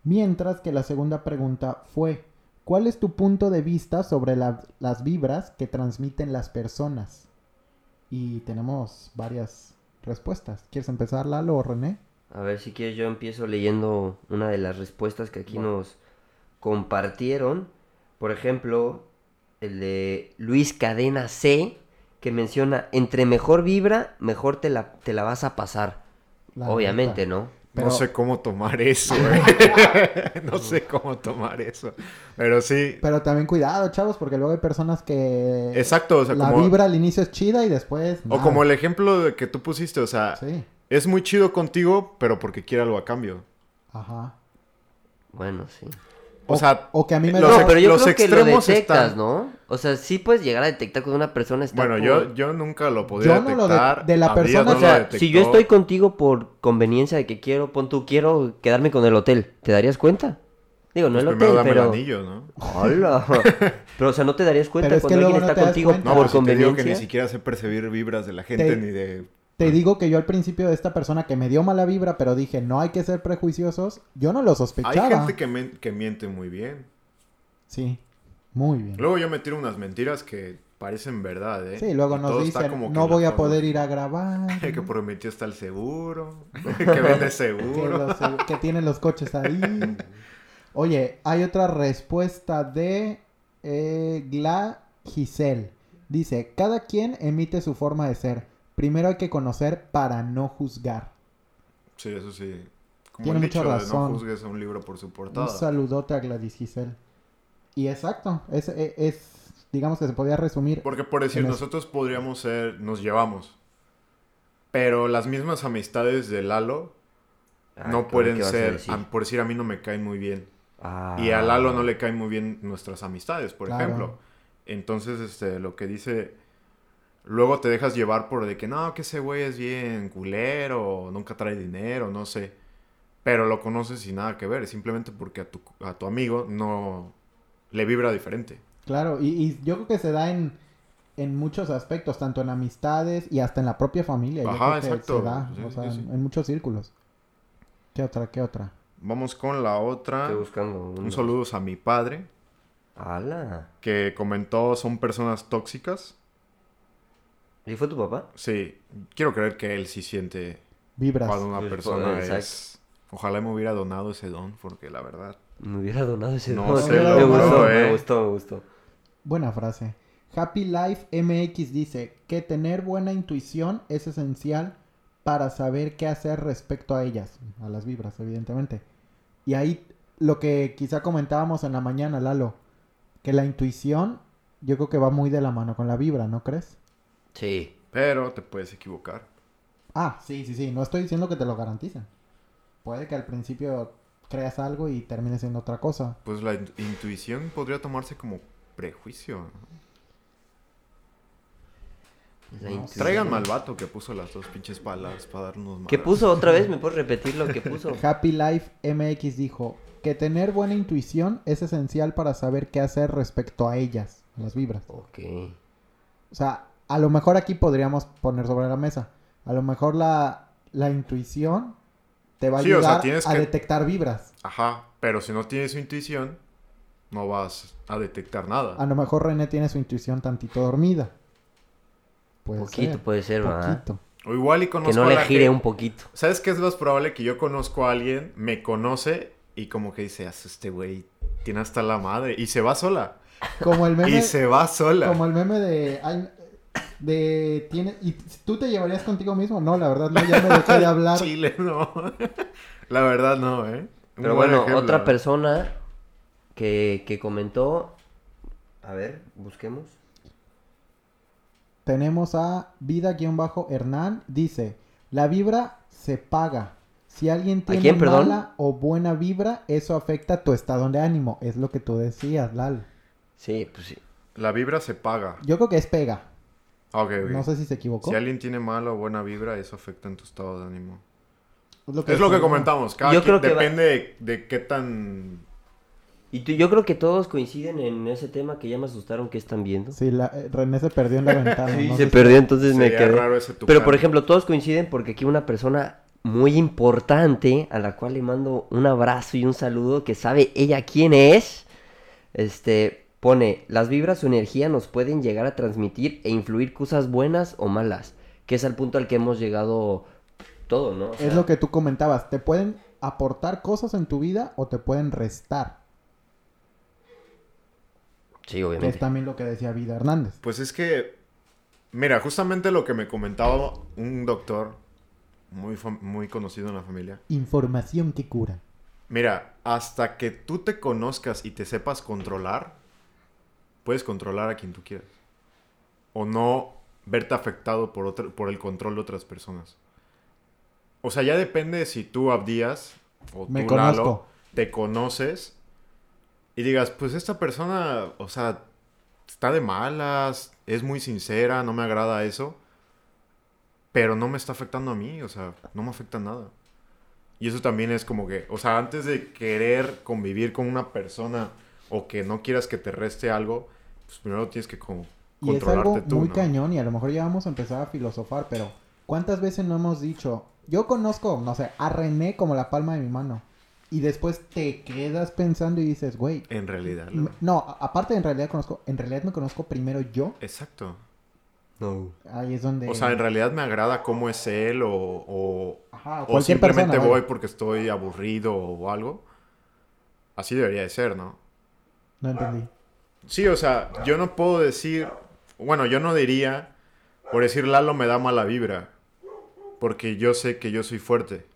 Mientras que la segunda pregunta fue: ¿Cuál es tu punto de vista sobre la- las vibras que transmiten las personas? Y tenemos varias respuestas. ¿Quieres empezar, Lalo o René? A ver, si quieres yo empiezo leyendo una de las respuestas que aquí nos compartieron. Por ejemplo, el de Luis Cadena C, que menciona, entre mejor vibra, mejor te la, te la vas a pasar. La Obviamente, neta. ¿no? Pero- No sé cómo tomar eso, eh. no sé cómo tomar eso. Pero sí. Pero también cuidado, chavos, porque luego hay personas que. Exacto, o sea, la como, vibra al inicio es chida y después. o nada. como el ejemplo de que tú pusiste, o sea, Sí, es muy chido contigo, pero porque quiere algo a cambio. ajá. Bueno, sí. O sea, o que a mí me los No, pero yo los creo que lo extremos detectas, están- ¿no? O sea, sí puedes llegar a detectar cuando una persona está bueno, por- yo, yo nunca lo podría Yo no lo de- detectar. de la persona- no O sea, si yo estoy contigo por conveniencia de que quiero, pon tú, quiero quedarme con el hotel, ¿te darías cuenta? Digo, no Pues el hotel, dame pero... el anillo, ¿no? Hola. Pero, o sea, ¿no te darías cuenta Pero es que cuando luego alguien no está te das contigo. No, por si te digo conveniencia? que ni siquiera sé percibir vibras de la gente Te- ni de... Te digo que yo al principio de esta persona que me dio mala vibra, pero dije, no hay que ser prejuiciosos, yo no lo Hay sospechaba. gente que, miente muy bien. Sí, muy bien. Luego yo me tiro unas mentiras que parecen verdad, ¿eh? Sí, luego nos dicen, como no voy a poder ir a grabar. que prometió hasta el seguro, que vende que, seguro. los- que tienen los coches ahí. Oye, hay otra respuesta de eh, Gla Giselle. Dice, cada quien emite su forma de ser. Primero hay que conocer para no juzgar. Sí, eso sí. Como Tiene el mucha dicho de razón. no juzgues a un libro por su portada. Un saludote a Gladys Giselle. Y exacto, es, es, es- digamos que se podía resumir. Porque por decir, eso. nosotros podríamos ser, nos llevamos. Pero las mismas amistades de Lalo Ay, no ¿qué pueden ser, decir? a- por decir a mí no me caen muy bien. Ah. Y a Lalo no le caen muy bien nuestras amistades, por Claro. ejemplo. Entonces, este, lo que dice, luego te dejas llevar por de que no, que ese güey es bien culero, nunca trae dinero, no sé. pero lo conoces sin nada que ver, simplemente porque a tu, a tu amigo no le vibra diferente. Claro, y, y yo creo que se da en, en muchos aspectos, tanto en amistades y hasta en la propia familia. Yo Ajá, que exacto. Se da, Sí, o sí, sea, sí. en, en muchos círculos. ¿Qué otra? ¿Qué otra? Vamos con la otra. Estoy buscando Un saludo a mi padre, ¡Hala! que comentó son personas tóxicas. ¿Y fue tu papá? Sí, quiero creer que él sí siente Vibras. cuando una persona exacto. es... Ojalá me hubiera donado ese don, porque la verdad... Me hubiera donado ese No don. sé, me, lo gustó, juro, eh. me gustó, me gustó. Buena frase. Happy Life MX dice que tener buena intuición es esencial para saber qué hacer respecto a ellas, a las vibras, evidentemente. Y ahí lo que quizá comentábamos en la mañana, Lalo, que la intuición yo creo que va muy de la mano con la vibra, ¿no crees? Sí. Pero te puedes equivocar. Ah, sí, sí, sí, no estoy diciendo que te lo garanticen. Puede que al principio creas algo y termine siendo otra cosa. Pues la in- intuición podría tomarse como prejuicio. ¿no? La No, intuición. Tráiganme al vato que puso las dos pinches palas para darnos más. ¿Qué puso otra vez? ¿Me puedes repetir lo que puso? Happy Life MX dijo que tener buena intuición es esencial para saber qué hacer respecto a ellas, las vibras. ok. O sea, a lo mejor aquí podríamos poner sobre la mesa. A lo mejor la, la intuición te va a Sí, o sea, ayudar a que- detectar vibras. Ajá, pero si no tienes intuición, no vas a detectar nada. A lo mejor René tiene su intuición tantito dormida. Puede poquito ser. puede ser, ¿verdad? Poquito. O igual y conozco Que no a le gire un poquito. ¿Sabes qué es más probable? Que yo conozco a alguien, me conoce y como que dice, "Ah, este güey tiene hasta la madre. Y se va sola. Como el meme, Y se va sola. como el meme de, de tiene y tú te llevarías contigo mismo. No, la verdad no, ya me dejé de hablar. Chile, no. la verdad no, ¿eh? Pero buen bueno, ejemplo. otra persona que, que comentó. A ver, busquemos. Tenemos a Vida-Hernán. Dice, la vibra se paga. Si alguien tiene quién, perdón? mala o buena vibra, eso afecta tu estado de ánimo. Es lo que tú decías, Lal. Sí, pues sí. La vibra se paga. Yo creo que es pega. Ah. No sé si se equivocó. Si alguien tiene mala o buena vibra, eso afecta en tu estado de ánimo. Es lo Es lo que comentamos. Cada Yo quien- creo que va- depende de, de qué tan... Y tú- yo creo que todos coinciden en ese tema que ya me asustaron que están viendo. Sí, la- eh, René se perdió en la ventana. Sí, no se perdió, entonces me quedé. raro ese tucán. Pero por ejemplo, todos coinciden porque aquí una persona muy importante, a la cual le mando un abrazo y un saludo, que sabe ella quién es, este, pone, las vibras o energía nos pueden llegar a transmitir e influir cosas buenas o malas, que es al punto al que hemos llegado todo, ¿no? O sea, Es lo que tú comentabas. Te pueden aportar cosas en tu vida o te pueden restar. Sí, Que es obviamente. también lo que decía Vida Hernández. Pues es que, mira, justamente lo que me comentaba un doctor muy, muy conocido en la familia. Información que cura. Mira, hasta que tú te conozcas y te sepas controlar, puedes controlar a quien tú quieras. O no verte afectado por, otra- por el control de otras personas. O sea, ya depende de si tú Abdías o Me tú Lalo, te conoces y digas, pues esta persona, o sea, está de malas, es muy sincera, no me agrada eso, pero no me está afectando a mí, o sea, no me afecta nada. Y eso también es como que, o sea, antes de querer convivir con una persona o que no quieras que te reste algo, pues primero tienes que como Y es controlarte algo tú, muy ¿no? cañón y a lo mejor ya vamos a empezar a filosofar, pero ¿cuántas veces no hemos dicho, yo conozco, no sé, a René como la palma de mi mano? Y después te quedas pensando y dices, güey, En realidad. ¿no? no, aparte de en realidad conozco, en realidad me conozco primero yo. Exacto. No. Ahí es donde... O sea, en realidad me agrada cómo es él o, o, Ajá, o cualquier simplemente persona, voy porque estoy aburrido o algo. Así debería de ser, ¿no? No entendí. Sí, o sea, yo no puedo decir, bueno, yo no diría, por decir Lalo me da mala vibra, porque yo sé que yo soy fuerte.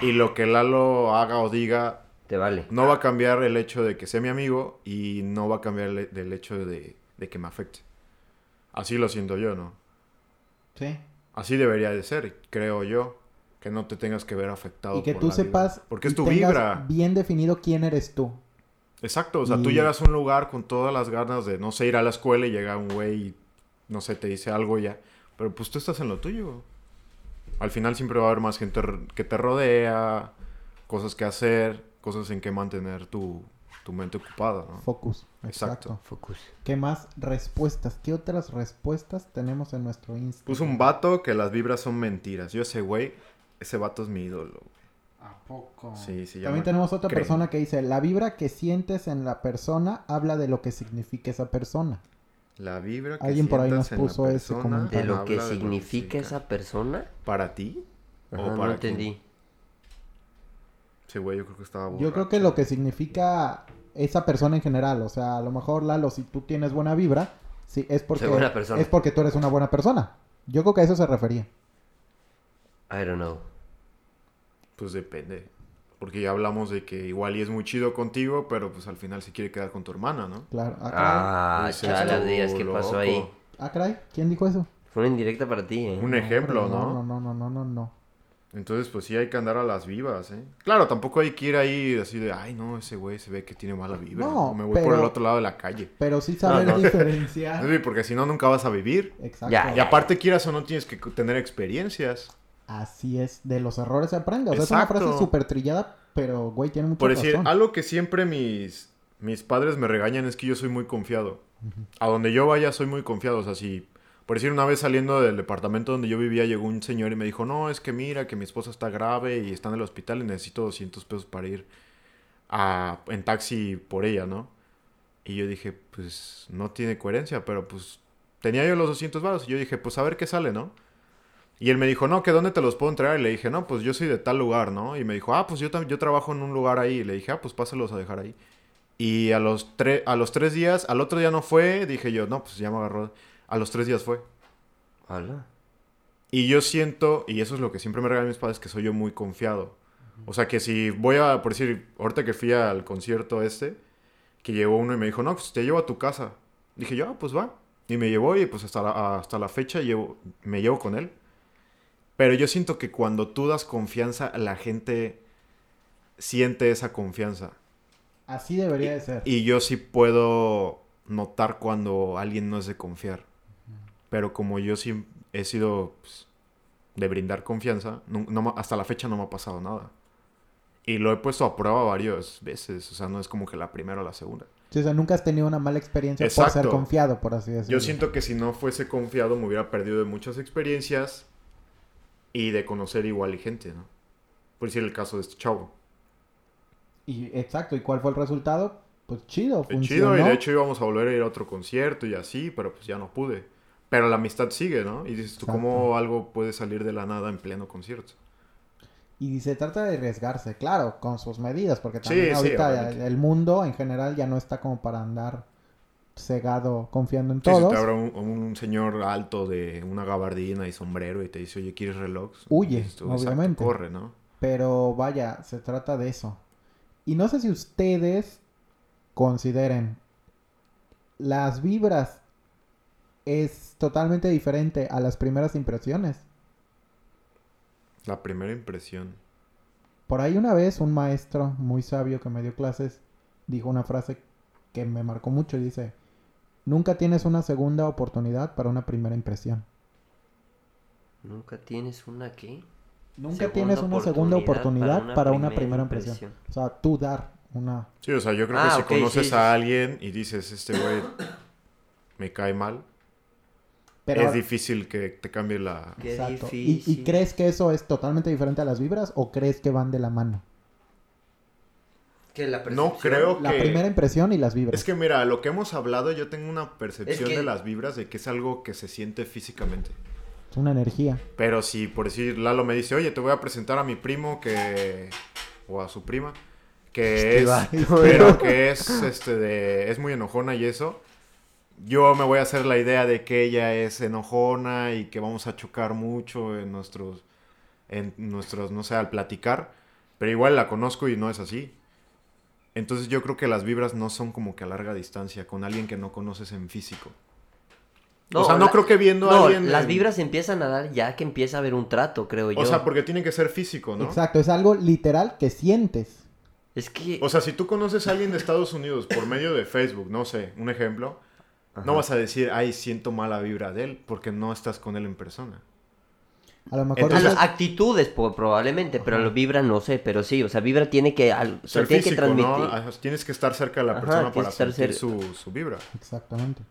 Y lo que Lalo haga o diga Te vale. no va a cambiar el hecho de que sea mi amigo y no va a cambiar el, hecho de, de que me afecte. Así lo siento yo, ¿no? Sí. Así debería de ser, creo yo. Que no te tengas que ver afectado. Y que por tú la vibra. sepas... Porque es tu vibra. bien definido quién eres tú. Exacto, o sea, tú Y- llegas a un lugar con todas las ganas de, no sé, ir a la escuela y llega un güey y, no sé, te dice algo ya. Pero pues tú estás en lo tuyo. Al final siempre va a haber más gente que te rodea, cosas que hacer, cosas en que mantener tu, tu mente ocupada, ¿no? Focus. Exacto. Exacto. Focus. ¿Qué más respuestas? ¿Qué otras respuestas tenemos en nuestro Instagram? Puso un vato que las vibras son mentiras. Yo ese güey, ese vato es mi ídolo. ¿A poco? Sí, sí. También tenemos otra persona que dice, la vibra que sientes en la persona habla de lo que significa esa persona. La vibra que Alguien por ahí nos en la puso ese persona comentario. De lo que significa esa persona. ¿Para ti? Ajá, ¿O no para quién? entendí. Sí, güey, yo creo que estaba Yo creo que lo que significa esa persona en general, o sea, a lo mejor Lalo, si tú tienes buena vibra, sí, es porque, Soy buena persona. es porque tú eres una buena persona. Yo creo que a eso se refería. I don't know. Pues depende. Porque ya hablamos de que igual y es muy chido contigo, pero pues al final se quiere quedar con tu hermana, ¿no? Claro. Ah. Ah, esto, días, ¿qué pasó ahí? Ah, caray. ¿Quién dijo eso? Fue una indirecta para ti, ¿eh? Un ejemplo, ¿no? No, no, no, no, no, no. Entonces, pues sí hay que andar a las vivas, ¿eh? Claro, tampoco hay que ir ahí así de, ay, no, ese güey se ve que tiene mala vibra. No, me voy por pero- el otro lado de la calle. Pero sí saber No, no. diferenciar. Sí, porque si no, nunca vas a vivir. Exacto. Ya, Y aparte, quieras o no, tienes que tener experiencias. Así es, de los errores se aprende. O sea, es una frase súper trillada, pero güey, tiene mucha Por decir, razón. algo que siempre mis, mis padres me regañan es que yo soy muy confiado. A donde yo vaya soy muy confiado. O sea, si, por decir, una vez saliendo del departamento donde yo vivía, llegó un señor y me dijo, no, es que mira, que mi esposa está grave y está en el hospital y necesito 200 pesos para ir a, en taxi por ella, ¿no? Y yo dije, pues no tiene coherencia, pero pues tenía yo los 200 baros. Y yo dije, pues a ver qué sale, ¿no? Y él me dijo, no, que dónde te los puedo entregar. Y le dije, no, pues yo soy de tal lugar, ¿no? Y me dijo, ah, pues yo, yo trabajo en un lugar ahí. Y le dije, ah, pues pásalos a dejar ahí. Y a los, a los tres días, al otro día no fue, dije yo, no, pues ya me agarró. A los tres días fue. Y yo siento, y eso es lo que siempre me regalan mis padres, que soy yo muy confiado. O sea, que si voy a, por decir, ahorita que fui al concierto este, que llegó uno y me dijo, no, pues te llevo a tu casa. Dije yo, ah, pues va. Y me llevó y pues hasta la, hasta la fecha llevo, me llevo con él. Pero yo siento que cuando tú das confianza, la gente siente esa confianza. Así debería de ser. Y yo sí puedo notar cuando alguien no es de confiar. Pero como yo sí he sido pues, de brindar confianza, no- hasta la fecha no me ha pasado nada. Y lo he puesto a prueba varias veces. O sea, no es como que la primera o la segunda. Sí, o sea, nunca has tenido una mala experiencia por ser Exacto. confiado, por así decirlo. Yo siento que si no fuese confiado me hubiera perdido de muchas experiencias y de conocer igual y gente, ¿no? Por decir el caso de este chavo. Y, exacto, ¿y cuál fue el resultado? Pues chido, Fue funcionó. chido y de hecho íbamos a volver a ir a otro concierto y así, pero pues ya no pude. Pero la amistad sigue, ¿no? Y dices tú, Exacto. ¿cómo algo puede salir de la nada en pleno concierto? Y se trata de arriesgarse, claro, con sus medidas, porque también sí, ahorita el mundo en general ya no está como para andar cegado confiando en Sí, si todos. te abra un, un señor alto de una gabardina y sombrero y te dice, oye, ¿quieres reloj? Huye, Dices tú, "Exacto, obviamente. corre, ¿no? Pero vaya, se trata de eso. Y no sé si ustedes consideren las vibras es totalmente diferente a las primeras impresiones. La primera impresión. Por ahí una vez un maestro muy sabio que me dio clases dijo una frase que me marcó mucho y dice, nunca tienes una segunda oportunidad para una primera impresión. ¿Nunca tienes una qué? Nunca Segunda tienes una segunda oportunidad para una, primera, primera impresión. O sea, tú dar una... Sí, o sea, yo creo Ah, que si conoces sí, a sí. alguien y dices, este güey me cae mal, Pero, es difícil que te cambie la... Qué Exacto. ¿Y, y crees que eso es totalmente diferente a las vibras o crees que van de la mano? Que la No percepción- creo La que... primera impresión y las vibras. Es que mira, lo que hemos hablado, yo tengo una percepción Es que- de las vibras de que es algo que se siente físicamente. Es una energía. Pero si por decir Lalo me dice, oye, te voy a presentar a mi primo que... o a su prima, que Este es... pero que es, este, de... es muy enojona y eso. Yo me voy a hacer la idea de que ella es enojona y que vamos a chocar mucho en nuestros... en nuestros, no sé, al platicar. Pero igual la conozco y no es así. Entonces yo creo que las vibras no son como que a larga distancia con alguien que no conoces en físico. o sea, no la- creo que viendo a No, alguien... las en- vibras empiezan a dar ya que empieza a haber un trato, creo yo. O sea, porque tiene que ser físico, ¿no? Exacto, es algo literal que sientes. Es que... O sea, si tú conoces a alguien de Estados Unidos por medio de Facebook, no sé, un ejemplo, no vas a decir, ay, siento mala vibra de él, porque no estás con él en persona. A lo mejor... Entonces- actitudes probablemente, pero Ajá. lo vibra no sé, pero sí, o sea, vibra tiene que, al- o sea, Ser tiene que transmitir. Tienes que estar cerca de la Ajá, persona para sentir su, su vibra. Exactamente.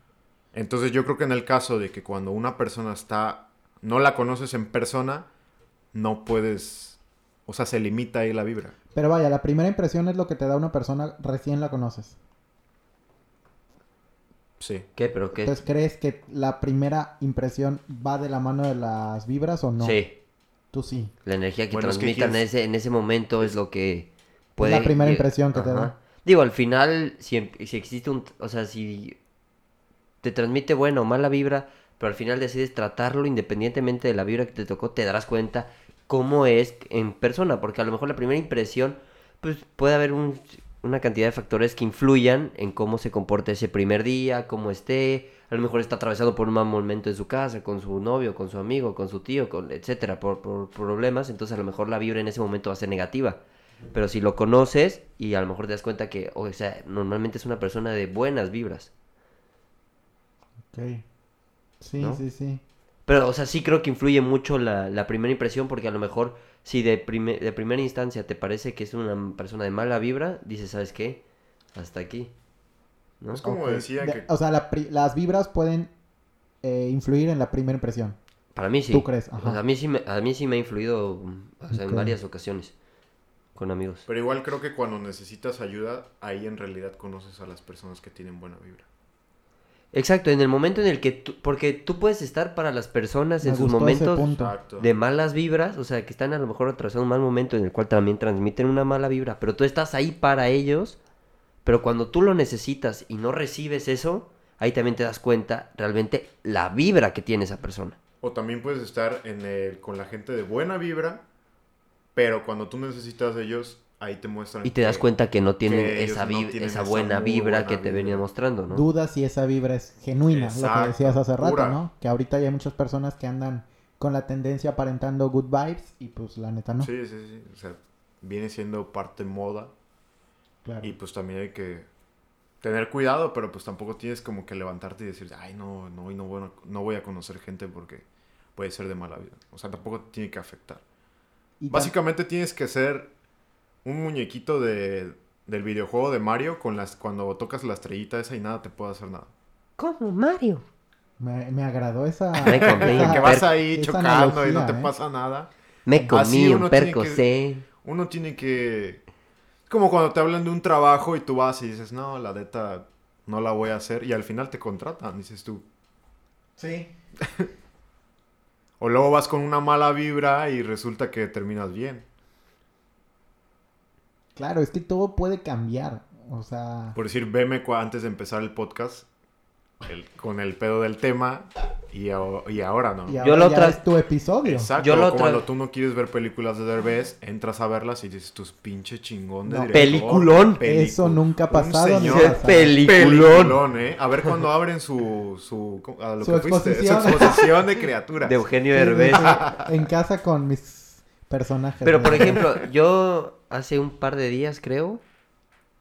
Entonces yo creo que en el caso de que cuando una persona está, no la conoces en persona, no puedes, o sea, se limita ahí la vibra. Pero vaya, la primera impresión es lo que te da una persona recién la conoces. Sí. ¿Qué? ¿Pero qué? Entonces, ¿crees que la primera impresión va de la mano de las vibras o no? Sí, Tú sí. la energía que Bueno, es que transmitan aquí en, es- ese, en ese momento es lo que puede... la primera impresión que te da. Digo, al final, si, em- si existe un... O sea, si te transmite buena o mala vibra, pero al final decides tratarlo independientemente de la vibra que te tocó, te darás cuenta cómo es en persona, porque a lo mejor la primera impresión, pues puede haber un- una cantidad de factores que influyan en cómo se comporta ese primer día, cómo esté, a lo mejor está atravesado por un mal momento en su casa, con su novio, con su amigo, con su tío, con, etcétera, por, por problemas, entonces a lo mejor la vibra en ese momento va a ser negativa. Pero si lo conoces y a lo mejor te das cuenta que, o sea, normalmente es una persona de buenas vibras. Ok. Sí, ¿No? sí, sí. Pero, o sea, sí creo que influye mucho la, la primera impresión porque a lo mejor si de, prime- de primera instancia te parece que es una persona de mala vibra, dices, ¿sabes qué? Hasta aquí. ¿No? Es como Ok. decía De- que... O sea, la pri- las vibras pueden eh, influir en la primera impresión. Para mí sí. ¿Tú crees? O Ajá. sea, a, mí sí me, a mí sí me ha influido o sea, Ok. en varias ocasiones con amigos. Pero igual creo que cuando necesitas ayuda, ahí en realidad conoces a las personas que tienen buena vibra. Exacto, en el momento en el que tú, porque tú puedes estar para las personas Me en sus momentos de malas vibras, o sea, que están a lo mejor atravesando un mal momento en el cual también transmiten una mala vibra, pero tú estás ahí para ellos, pero cuando tú lo necesitas y no recibes eso, ahí también te das cuenta realmente la vibra que tiene esa persona. O también puedes estar en el, con la gente de buena vibra, pero cuando tú necesitas de ellos, ahí te muestran. Y te das que- cuenta que no tienen que esa, no tienen esa esa buena vibra buena que te venía mostrando, ¿no? Dudas si esa vibra es genuina, lo que decías hace rato, pura. ¿no? Que ahorita ya hay muchas personas que andan con la tendencia aparentando good vibes y pues la neta no. Sí, sí, sí. O sea, viene siendo parte moda Claro. y pues también hay que tener cuidado, pero pues tampoco tienes como que levantarte y decir, ay, no, no, no, voy a- no voy a conocer gente porque puede ser de mala vida. O sea, tampoco te tiene que afectar. Básicamente tienes que ser un muñequito de, del videojuego de Mario con las cuando tocas la estrellita esa y nada te puede hacer nada. ¿Cómo, Mario? me, me agradó esa... Me comí esa- que vas ahí chocando y no te ¿eh? pasa nada. Me comí Así un uno tiene que-. Uno tiene que... Como cuando te hablan de un trabajo y tú vas y dices, no, la neta no la voy a hacer y al final te contratan, dices tú. Sí. O luego vas con una mala vibra y resulta que terminas bien. Claro, es que todo puede cambiar. O sea... Por decir, veme antes de empezar el podcast el- con el pedo del tema y, a- y ahora no. Y Yo ahora la ya es tu episodio. Exacto, Yo otra- cuando tú no quieres ver películas de Derbez, entras a verlas y dices, tus pinche chingón de No. director". Peliculón. Pelicu- Eso nunca ha un pasado ni señor. Peliculón. Peliculón, ¿eh? A ver cuando abren su... su a lo Su que fuiste, exposición. su exposición de criaturas. De Eugenio Derbez. En casa con mis personajes. Pero por ejemplo, yo hace un par de días creo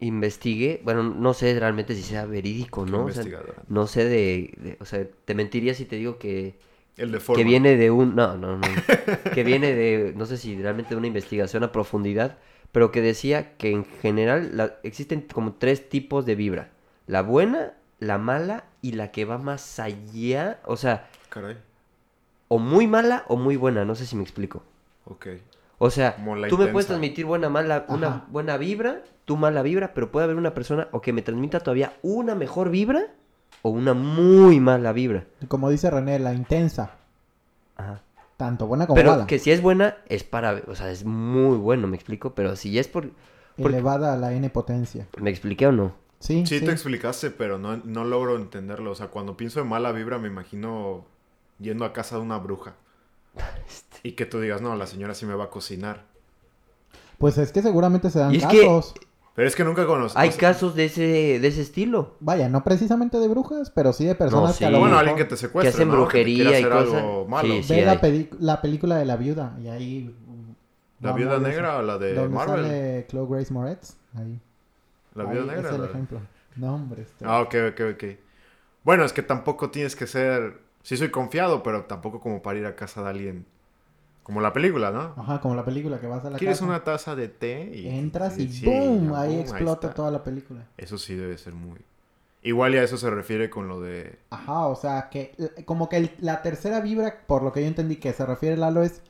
investigué, bueno, no sé realmente si sea verídico, ¿no? O sea, investigadora. no sé de, de- o sea, te mentiría si te digo que, El de que viene de un, no, no, no, que viene de, no sé si realmente de una investigación a profundidad, pero que decía que en general la- existen como tres tipos de vibra, la buena, la mala y la que va más allá, o sea, Caray. o muy mala o muy buena, no sé si me explico. Ok. O sea, tú me puedes transmitir buena, mala, una Ajá. buena vibra, tú mala vibra, pero puede haber una persona o que me transmita todavía una mejor vibra o una muy mala vibra. Como dice René, la intensa. Ajá. Tanto buena como Pero mala. que si es buena, es para, o sea, es muy bueno, me explico, pero si ya es por... por- Elevada a la N potencia. ¿Me expliqué o no? Sí, Sí, sí. te explicaste, pero no, no logro entenderlo. O sea, cuando pienso en mala vibra, me imagino yendo a casa de una bruja. Este, Y que tú digas, no, la señora sí me va a cocinar. Pues es que seguramente se dan Y es que- casos. Pero es que nunca conozco. Hay casos de ese, de ese estilo. Vaya, no precisamente de brujas, pero sí de personas que a sí. lo Bueno, mejor... alguien que te secuestre, Que hacen ¿no? Que te brujería y hacer cosas. algo malo. Sí, sí. Ve la, película de La Viuda y ahí... ¿La viuda negra o la de Donde Marvel? sale Chloe Grace Moretz. Ahí. La Ahí viuda Es negra. el la- ejemplo. No, hombre. este- Ah, ok, ok, ok. Bueno, es que tampoco tienes que ser... Sí soy confiado, pero tampoco como para ir a casa de alguien Como la película, ¿no? Ajá, como la película que vas a la ¿Quieres casa. una taza de té? Y Entras y sí, ¡boom! ahí boom, explota toda la película. Eso sí debe ser muy... Igual y a eso se refiere con lo de... Ajá, o sea, que como que el- la tercera vibra, por lo que yo entendí que se refiere Lalo, es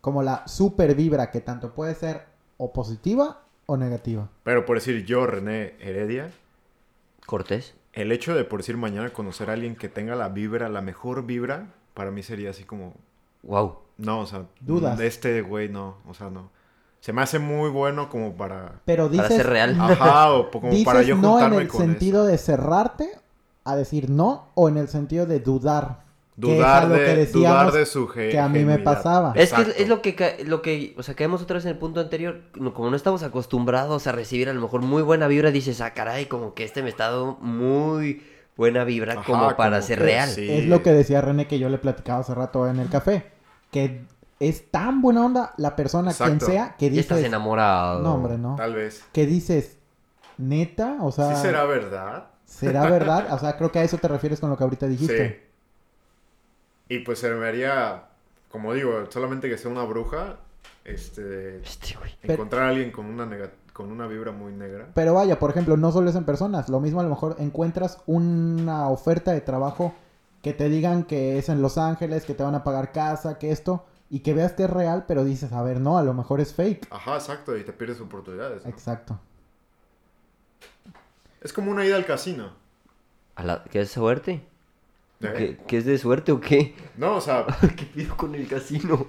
como la super vibra, que tanto puede ser o positiva o negativa. Pero por decir yo, René Heredia, Cortés. El hecho de por decir mañana conocer a alguien que tenga la vibra, la mejor vibra, para mí sería así como... Wow. No, o sea, Dudas. de este güey no, o sea, no. Se me hace muy bueno como para... Pero dices, Para ser real. Ajá, o como dices para yo no en juntarme el con sentido de cerrarte a decir no o en el sentido de dudar. Eso. que es Dudar de, que dudar de su ge- que a mí me pasaba. Es que es, lo que, lo que, o sea, caemos otra vez en el punto anterior, como no estamos acostumbrados a recibir a lo mejor muy buena vibra, dices, ah, caray, como que este me está dando muy buena vibra Ajá, como para como ser real. sí. Es lo que decía René que yo le platicaba hace rato en el café. Que es tan buena onda la persona, quien sea, que Ya estás dices... enamorado. No, hombre, no. Tal vez. Que dices, neta, o sea... ¿Sí será verdad? ¿Será verdad? O sea, creo que a eso te refieres con lo que ahorita dijiste. Sí. Y pues se me haría, como digo, solamente que sea una bruja, este, Este, güey. Pero- encontrar a alguien con una nega- con una vibra muy negra. Pero vaya, por ejemplo, no solo es en personas. Lo mismo a lo mejor encuentras una oferta de trabajo que te digan que es en Los Ángeles, que te van a pagar casa, que esto, y que veas que es real, pero dices, a ver, no, a lo mejor es fake. Ajá, exacto, y te pierdes oportunidades. ¿no? Exacto. Es como una ida al casino. ¿A la- ¿Qué es suerte? ¿Qué, qué es de suerte o qué? No, o sea, ¿Qué pido con el casino?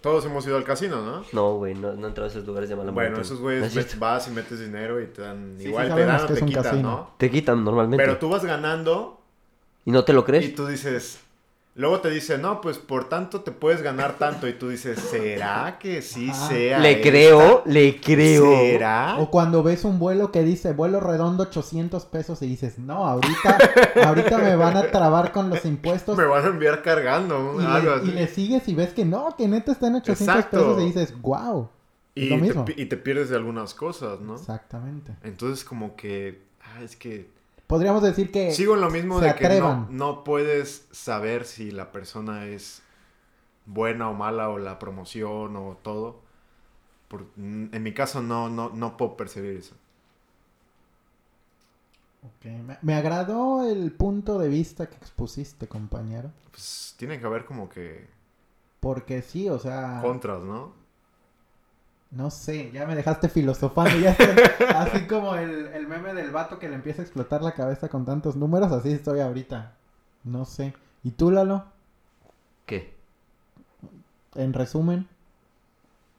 todos hemos ido al casino, ¿no? No, güey, no, no entrado a esos lugares de mala Bueno, esos No es güeyes vas y metes dinero y te dan, Sí, sí igual te dan o te quitan, casino. ¿no? Te quitan normalmente. Pero tú vas ganando ¿Y no te lo crees? y tú dices, luego te dicen, no, pues por tanto te puedes ganar tanto y tú dices, ¿será que sí sea? Le esta? creo, le creo. ¿Será? O cuando ves un vuelo que dice vuelo redondo 800 pesos y dices, no, ahorita, ahorita me van a trabar con los impuestos. Me van a enviar cargando, Y algo le, y así. le sigues y ves que no, que neta está en 800 Exacto. pesos y dices, wow. Y, lo te, mismo. pi- y te pierdes de algunas cosas, ¿no? Exactamente. Entonces como que, ah, es que Podríamos decir que sigo en lo mismo de que no, no puedes saber si la persona es buena o mala o la promoción o todo. Por- en mi caso no, no, no puedo percibir eso. Ok, Me, me agradó el punto de vista que expusiste, compañero. Pues tiene que haber como que Porque sí, o sea, contras, ¿no? No sé, ya me dejaste filosofando. Ya estoy, así como el, el meme del vato que le empieza a explotar la cabeza con tantos números, así estoy ahorita. No sé. ¿Y tú, Lalo? ¿Qué? En resumen.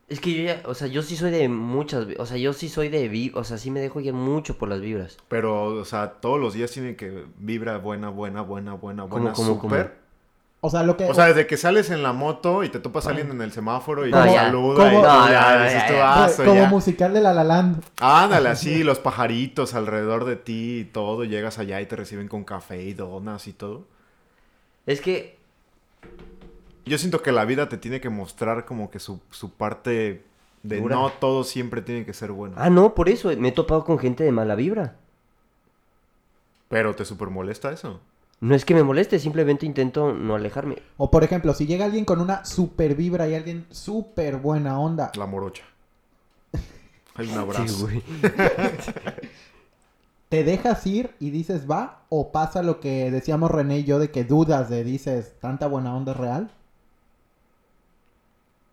Es que yo ya, o sea, yo sí soy de muchas, o sea, yo sí soy de vi, o sea, sí me dejo ir mucho por las vibras. Pero, o sea, todos los días tiene que vibra buena, buena, buena, buena, ¿Cómo, buena, cómo, cómo? súper. O sea, lo que... O sea, desde que sales en la moto y te topas a alguien en el semáforo y No, te saluda y. "Ah, como ya". musical de La La Land. Ándale, así, los pajaritos alrededor de ti y todo. Llegas allá y te reciben con café y donas y todo. Es que, Yo siento que la vida te tiene que mostrar como que su, su parte de Dura. no todo siempre tiene que ser bueno. ah, no, por eso, me he topado con gente de mala vibra. Pero te super molesta eso. No es que me moleste, simplemente intento no alejarme. O por ejemplo, si llega alguien con una super vibra y alguien super buena onda, La morocha. Hay un abrazo. Sí, güey. ¿te dejas ir y dices va? ¿O pasa lo que decíamos René y yo de que dudas de dices, tanta buena onda es real?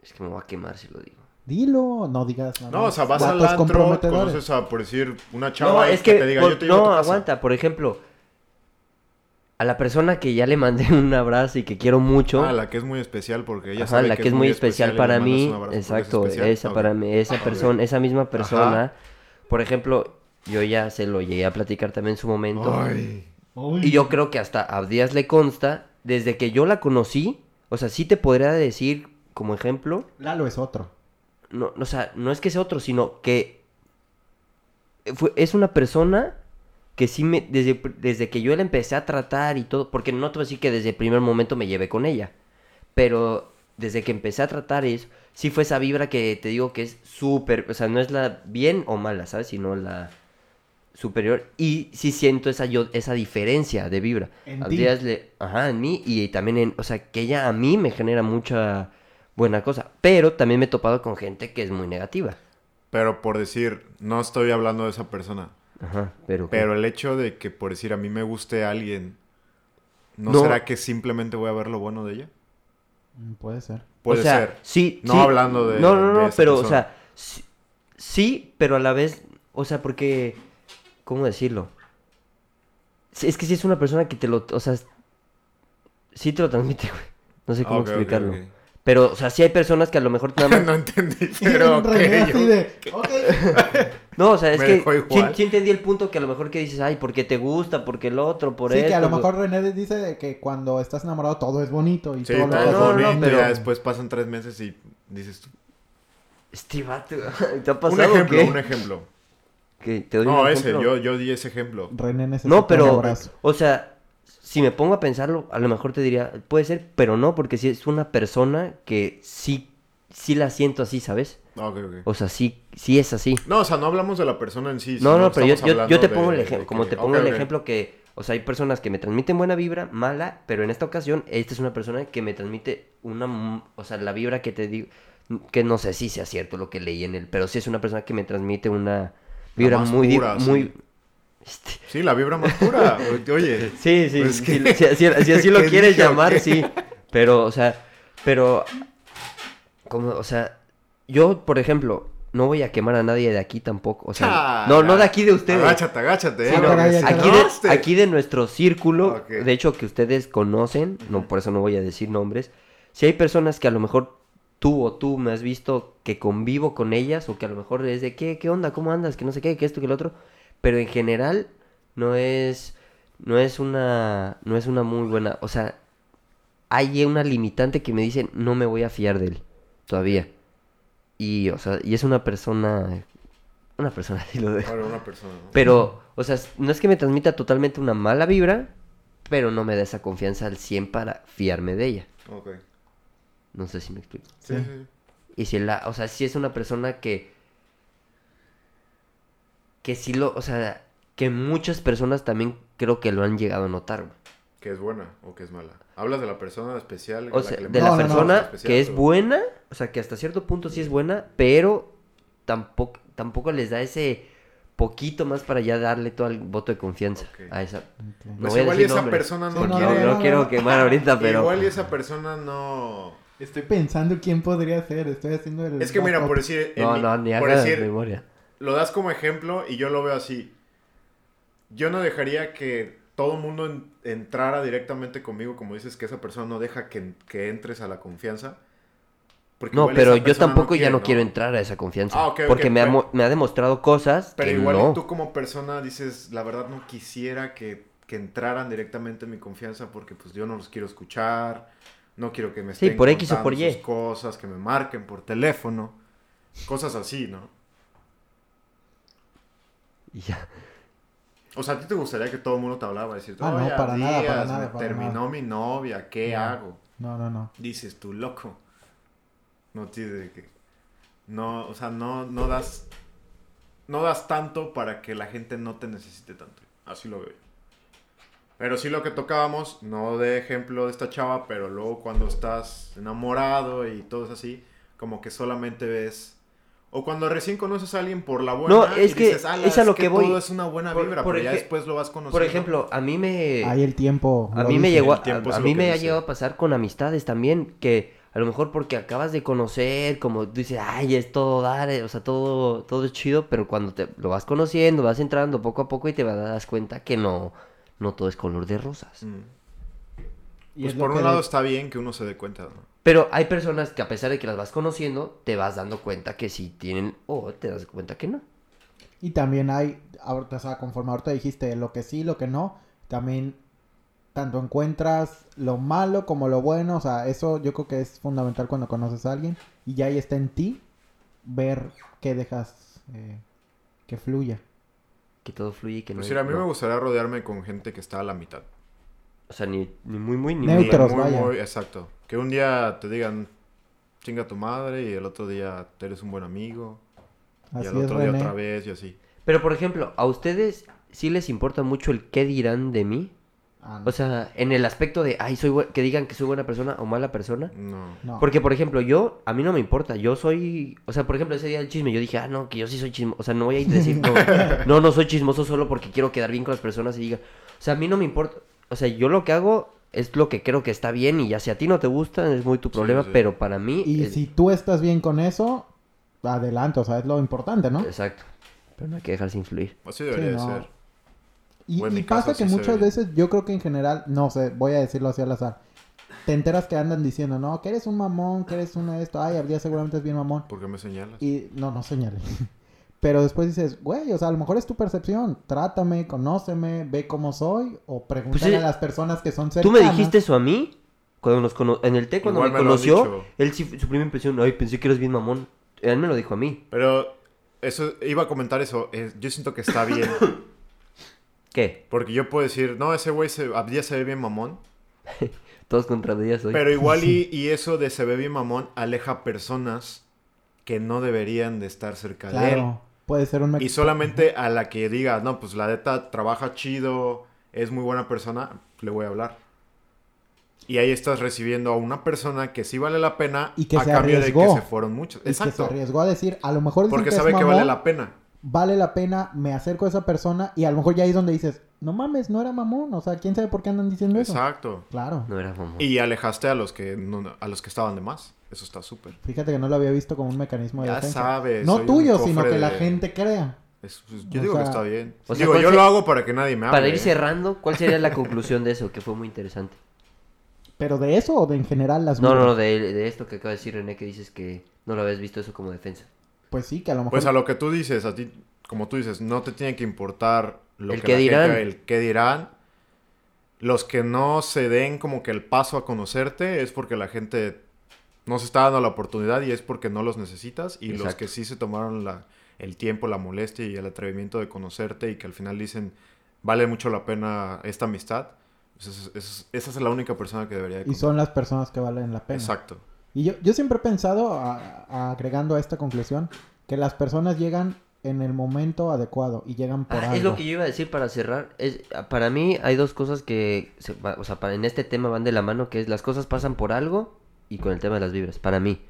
Es que me voy a quemar si lo digo. Dilo, no digas nada. no, o sea, vas al antro, conoces a, por decir, una chava No, es que, te diga, por- yo te a no, tu casa". aguanta, por ejemplo, a la persona que ya le mandé un abrazo y que quiero mucho, Ah, la que es muy especial porque ella Ajá, sabe la que, es muy especial, para mí, un abrazo porque es exacto, esa para mí, esa persona, esa misma persona, por ejemplo, yo ya se lo llegué a platicar también en su momento, Ay. Y yo creo que hasta a Díaz le consta, desde que yo la conocí, o sea, sí te podría decir como ejemplo, Lalo es otro. no, o sea, no es que sea otro, sino que fue, es una persona que sí me, desde, desde que yo la empecé a tratar y todo, porque no te voy a decir que desde el primer momento me llevé con ella, pero desde que empecé a tratar es, sí fue esa vibra que te digo que es súper, o sea, no es la bien o mala, ¿sabes? Sino la superior y sí siento esa yo esa diferencia de vibra. En A le, ajá, en mí y también en, o sea, que ella a mí me genera mucha buena cosa. Pero también me he topado con gente que es muy negativa. Pero por decir, no estoy hablando de esa persona. Ajá, pero... Pero el hecho de que, por decir, a mí me guste alguien, ¿no, No. será que simplemente voy a ver lo bueno de ella? Mm, Puede ser. Puede o sea, ser. Sí, No sí. hablando de- No, no, no, esa pero, o sea, sí, sí, pero a la vez, o sea, porque, ¿cómo decirlo? Es que si es una persona que te lo, o sea, sí te lo transmite, güey. No sé cómo Ah, ok, ok, explicarlo. Pero, o sea, sí hay personas que a lo mejor nada más... no entendí, pero ok, yo- de, ok. No, o sea, es Me que dejó sí, igual. sí entendí el punto que a lo mejor que dices, ay, porque te gusta, porque el otro, por sí, que a lo mejor René dice de que cuando estás enamorado todo es bonito y Sí, todo lo todo es no, no, bonito, no, pero- y ya después pasan tres meses y dices tú. Este vato, ¿te ha Un pasado ejemplo, qué? un ejemplo. ¿Qué? ¿Te doy No, un ese, ejemplo? yo, yo di ese ejemplo. René necesita No, un pero, abrazo. o sea, si me pongo a pensarlo, a lo mejor te diría, puede ser, pero no, porque si es una persona que sí, sí la siento así, ¿sabes? Ah, ok, ok. O sea, sí, sí es así. No, o sea, no hablamos de la persona en sí. No, no, pero yo, yo, yo te de- pongo el ejemplo, como te pongo el ejemplo que, o sea, hay personas que me transmiten buena vibra, mala, pero en esta ocasión, esta es una persona que me transmite una, o sea, la vibra que te digo, que no sé si sea cierto lo que leí en él, pero sí es una persona que me transmite una vibra muy, pura, muy, Sí, la vibra más pura. Oye, Sí, sí, Pues sí, que- si, si- si así lo ¿qué quieres llamar, sí. Pero, o sea, pero, como, o sea, yo, por ejemplo, no voy a quemar a nadie de aquí tampoco, o sea, Ah, no, no de aquí de ustedes. Agáchate, agáchate. Sí, eh, no, porque caray, si Aquí de, este- aquí de nuestro círculo, de hecho que ustedes conocen, no por eso no voy a decir nombres, si hay personas que a lo mejor tú o tú me has visto que convivo con ellas o que a lo mejor es de qué, qué onda, cómo andas, que no sé qué, que esto, que lo otro, pero en general no es no es una no es una muy buena, o sea, hay una limitante que me dice no me voy a fiar de él todavía. Y o sea, y es una persona una persona así lo dejo. Bueno, una persona, ¿no? Pero, o sea, no es que me transmita totalmente una mala vibra, pero no me da esa confianza al 100 para fiarme de ella. Ok. No sé si me explico. Sí, Sí. sí. Y si la, o sea, si es una persona que que sí lo, o sea, que muchas personas también creo que lo han llegado a notar. güey. Que es buena o que es mala. Hablas de la persona especial. O la sea, que le de No, la no, no, persona especial, que es buena, o sea, que hasta cierto punto sí es buena, pero tampoco tampoco les da ese poquito más para ya darle todo el voto de confianza a esa Ok. No Pues voy a igual y decir esa nombres. persona no, no, No, quiere. no, no, quiero no. quemar ahorita, pero Igual y esa persona no. Estoy pensando quién podría ser. Estoy haciendo el. Es que mira, por decir. en no, mi- no, ni por decir, memoria. Lo das como ejemplo y yo lo veo así. Yo no dejaría que todo el mundo en- entrara directamente conmigo, como dices, que esa persona no deja que, que entres a la confianza. Porque No, pero yo tampoco ya quiere, no quiero entrar a esa confianza. Ah, porque me, ha, pero- me ha demostrado cosas Pero que igual no. tú como persona dices, la verdad no quisiera que, que entraran directamente en mi confianza porque pues yo no los quiero escuchar, no quiero que me Sí, estén por X o por Y. cosas, que me marquen por teléfono, cosas así, ¿no? Y ya. O sea, ¿a ti te gustaría que todo el mundo te hablaba? Decir, Ah, no, "Oye, para nada, para nada, para terminó nada". mi novia, ¿qué No. hago? No, no, no. Dices tú, loco. No tiene que... No, o sea, no, no das... No das tanto para que la gente no te necesite tanto. Así lo veo yo. Pero sí lo que tocábamos, no de ejemplo de esta chava, pero luego cuando estás enamorado y todo es así, como que solamente ves... O cuando recién conoces a alguien por la buena No, es y que dices, "Ala, es a lo que voy". todo es una buena Por- vibra, por pero ya después lo vas conociendo. Por ejemplo, a mí me... Ahí el tiempo. A mí me llegó, a, a mí que me ha llegado a pasar con amistades también, que a lo mejor porque acabas de conocer, como dices, ay, es todo dar, eh, o sea, todo, todo es chido, pero cuando te lo vas conociendo, vas entrando poco a poco y te vas das cuenta que no, no todo es color de rosas. Mm. Y Pues por un lado de- está bien que uno se dé cuenta, ¿no? Pero hay personas que a pesar de que las vas conociendo, te vas dando cuenta que sí tienen, o te das cuenta que no. Y también hay, ahorita, o sea, conforme ahorita dijiste lo que sí, lo que no, también tanto encuentras lo malo como lo bueno, o sea, eso yo creo que es fundamental cuando conoces a alguien y ya ahí está en ti ver qué dejas eh, que fluya. Que todo fluye y que no. Pues a mí no. me gustaría rodearme con gente que está a la mitad. O sea, ni, ni muy, muy, ni Neutros, muy. Muy, vaya. muy- exacto. Que un día te digan, chinga tu madre, y el otro día eres un buen amigo, y Así al es, otro día René. otra vez, y así. Pero por ejemplo, ¿a ustedes sí les importa mucho el qué dirán de mí? Ah, no. O sea, en el aspecto de, ay, soy que digan que soy buena persona o mala persona. No. No. Porque, por ejemplo, yo, a mí no me importa, yo soy, o sea, por ejemplo, ese día del chisme, yo dije, ah, no, que yo sí soy chismoso, o sea, no voy a ir a decir, no, no, no soy chismoso solo porque quiero quedar bien con las personas y diga, o sea, a mí no me importa, o sea, yo lo que hago es lo que creo que está bien y ya si a ti no te gusta, es muy tu problema, sí. pero para mí... Y es- si tú estás bien con eso, adelante, o sea, es lo importante, ¿no? Exacto, pero no hay que dejarse influir. Así debería Sí, de ser. Y, pasa caso que muchas ve. veces, yo creo que en general, no sé, voy a decirlo así al azar. Te enteras que andan diciendo, no, que eres un mamón, que eres un esto, ay, Abdías seguramente es bien mamón. ¿Por qué me señalas? Y no, no señales. Pero después dices, güey, o sea, a lo mejor es tu percepción. Trátame, conóceme, ve cómo soy. O pregúntale Pues a las personas que son ¿Tú cercanas. me dijiste eso a mí? Cuando nos cono- en el té, cuando Igual me conoció, él sí, su primera impresión, ay, pensé que eras bien mamón. Él me lo dijo a mí. Pero eso iba a comentar eso. eh, yo siento que está bien. ¿Qué? Porque yo puedo decir, no, ese güey se, Abdías se ve bien mamón. Todos contra días hoy. Pero igual y, y eso de se ve bien mamón aleja personas que no deberían de estar cerca de él. Puede ser un... Y solamente a la que diga, no, pues la neta trabaja chido, es muy buena persona, le voy a hablar. Y ahí estás recibiendo a una persona que sí vale la pena Y que a se cambio de que arriesgó. se fueron muchos. y que se Exacto. arriesgó a decir, a lo mejor Porque que es sabe que vale la pena. vale la pena, me acerco a esa persona y a lo mejor ya ahí es donde dices, no mames, no era mamón, o sea, quién sabe por qué andan diciendo eso. Exacto. Claro. No era mamón. Y alejaste a los que no- a los que estaban de más. Eso está súper. Fíjate que no lo había visto como un mecanismo de Ya defensa. sabes. no tuyo, sino que la gente crea. Es- pues, yo O digo sea- que está bien. O sea, digo, ¿cuál yo se- lo hago para que nadie me hable. Para ir ¿eh? cerrando, ¿cuál sería la conclusión de eso? Que fue muy interesante. ¿Pero de eso o de en general las No, no, de, de esto que acaba de decir René, que dices que no lo habías visto eso como defensa. Pues sí, que a lo mejor... Pues a lo que tú dices, a ti, como tú dices, no te tiene que importar lo El que la dirán. gente- el qué dirán. Los que no se den como que el paso a conocerte es porque la gente no se está dando la oportunidad y es porque no los necesitas. Y los que sí se tomaron la, el tiempo, la molestia y el atrevimiento de conocerte y que al final dicen, vale mucho la pena esta amistad. pues es- es- esa es la única persona que debería de Y son las personas que valen la pena. Exacto. Y yo, yo siempre he pensado, a- a- agregando a esta conclusión, que las personas llegan en el momento adecuado y llegan por Ah, algo. es lo que yo iba a decir para cerrar. Es, para mí hay dos cosas que, se o sea, para, en este tema van de la mano, que es las cosas pasan por algo y con el tema de las vibras, para mí.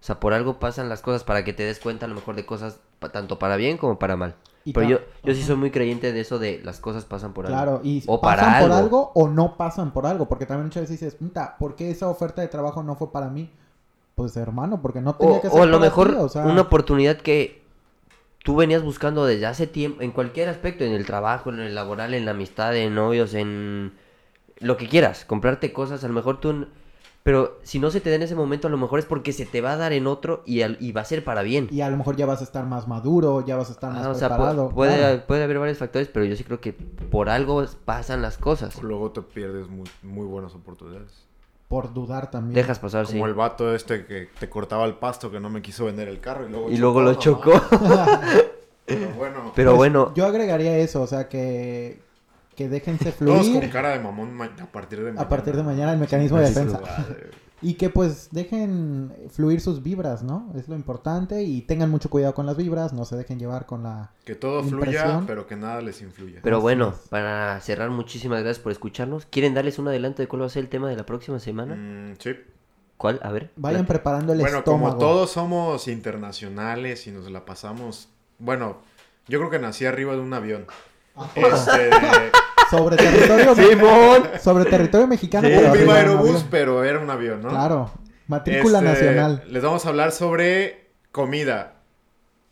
O sea, por algo pasan las cosas para que te des cuenta a lo mejor de cosas tanto para bien como para mal. Y Pero yo, yo sí soy muy creyente de eso de las cosas pasan por algo. Claro, y O pasan para por algo. algo o no pasan por algo, porque también muchas veces dices, puta, ¿por qué esa oferta de trabajo no fue para mí? Pues hermano, porque no tenía O, que o ser a lo mejor ti, o sea, una oportunidad que tú venías buscando desde hace tiempo, en cualquier aspecto, en el trabajo, en el laboral, en la amistad, en novios, en lo que quieras, comprarte cosas, a lo mejor tú... Pero si no se te da en ese momento, a lo mejor es porque se te va a dar en otro y, al- y va a ser para bien. y a lo mejor ya vas a estar más maduro, ya vas a estar más Ah, o sea, pu- preparado. puede, claro. puede haber varios factores, pero yo sí creo que por algo pasan las cosas. Luego te pierdes muy, muy buenas oportunidades. Por dudar también. Dejas pasar, sí. Como el vato este que te cortaba el pasto que no me quiso vender el carro y luego Y luego lo chocó. Pero bueno, Pero Pues, bueno, Yo agregaría eso, o sea, que, que déjense todos con fluir cara de mamón ma- a partir de mañana. a partir de mañana el mecanismo de defensa. Y que pues dejen fluir sus vibras, ¿no? Es lo importante y tengan mucho cuidado con las vibras, no se dejen llevar con la... Que todo fluya, pero que nada les influya. Pero bueno, para cerrar, muchísimas gracias por escucharnos. ¿Quieren darles un adelanto de cuál va a ser el tema de la próxima semana? Mm, sí. ¿Cuál? A ver. Vayan preparando el Bueno, estómago. como todos somos internacionales y nos la pasamos... Bueno, yo creo que nací arriba de un avión. Este, Sobre territorio ¡Simón! sobre territorio mexicano. Sí, pero un Viva un Aerobús, pero era un avión, ¿no? Claro, matrícula Este, nacional. Les vamos a hablar sobre comida.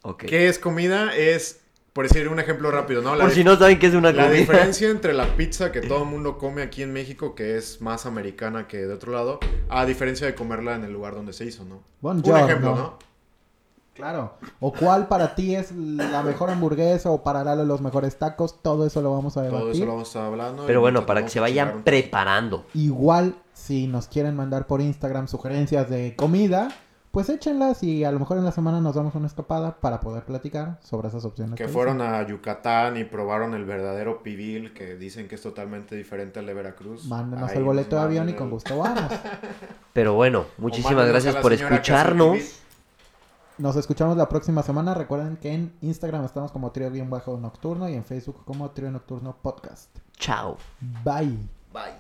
Ok. ¿Qué es comida? Es, por decir un ejemplo rápido, ¿no? La Por si no saben qué es una La comida. diferencia entre la pizza que todo el mundo come aquí en México, que es más americana que de otro lado, a diferencia de comerla en el lugar donde se hizo, ¿no? Un Buongiorno. ejemplo, ¿no? Claro. O cuál para ti es la mejor hamburguesa o para Lalo los mejores tacos, todo eso lo vamos a Todo debatir. eso lo vamos a estar hablando. Pero bueno, para que se vayan preparando. Igual, si nos quieren mandar por Instagram sugerencias de comida, pues échenlas y a lo mejor en la semana nos damos una escapada para poder platicar sobre esas opciones. Que fueron a Yucatán y probaron el verdadero pibil, que dicen que es totalmente diferente al de Veracruz. Mándenos Ahí el boleto de avión y con gusto vamos. Pero bueno, muchísimas gracias por escucharnos. Nos escuchamos la próxima semana. Recuerden que en Instagram estamos como Trío Bien Bajo Nocturno y en Facebook como Trío Nocturno Podcast. Chao. Bye. Bye.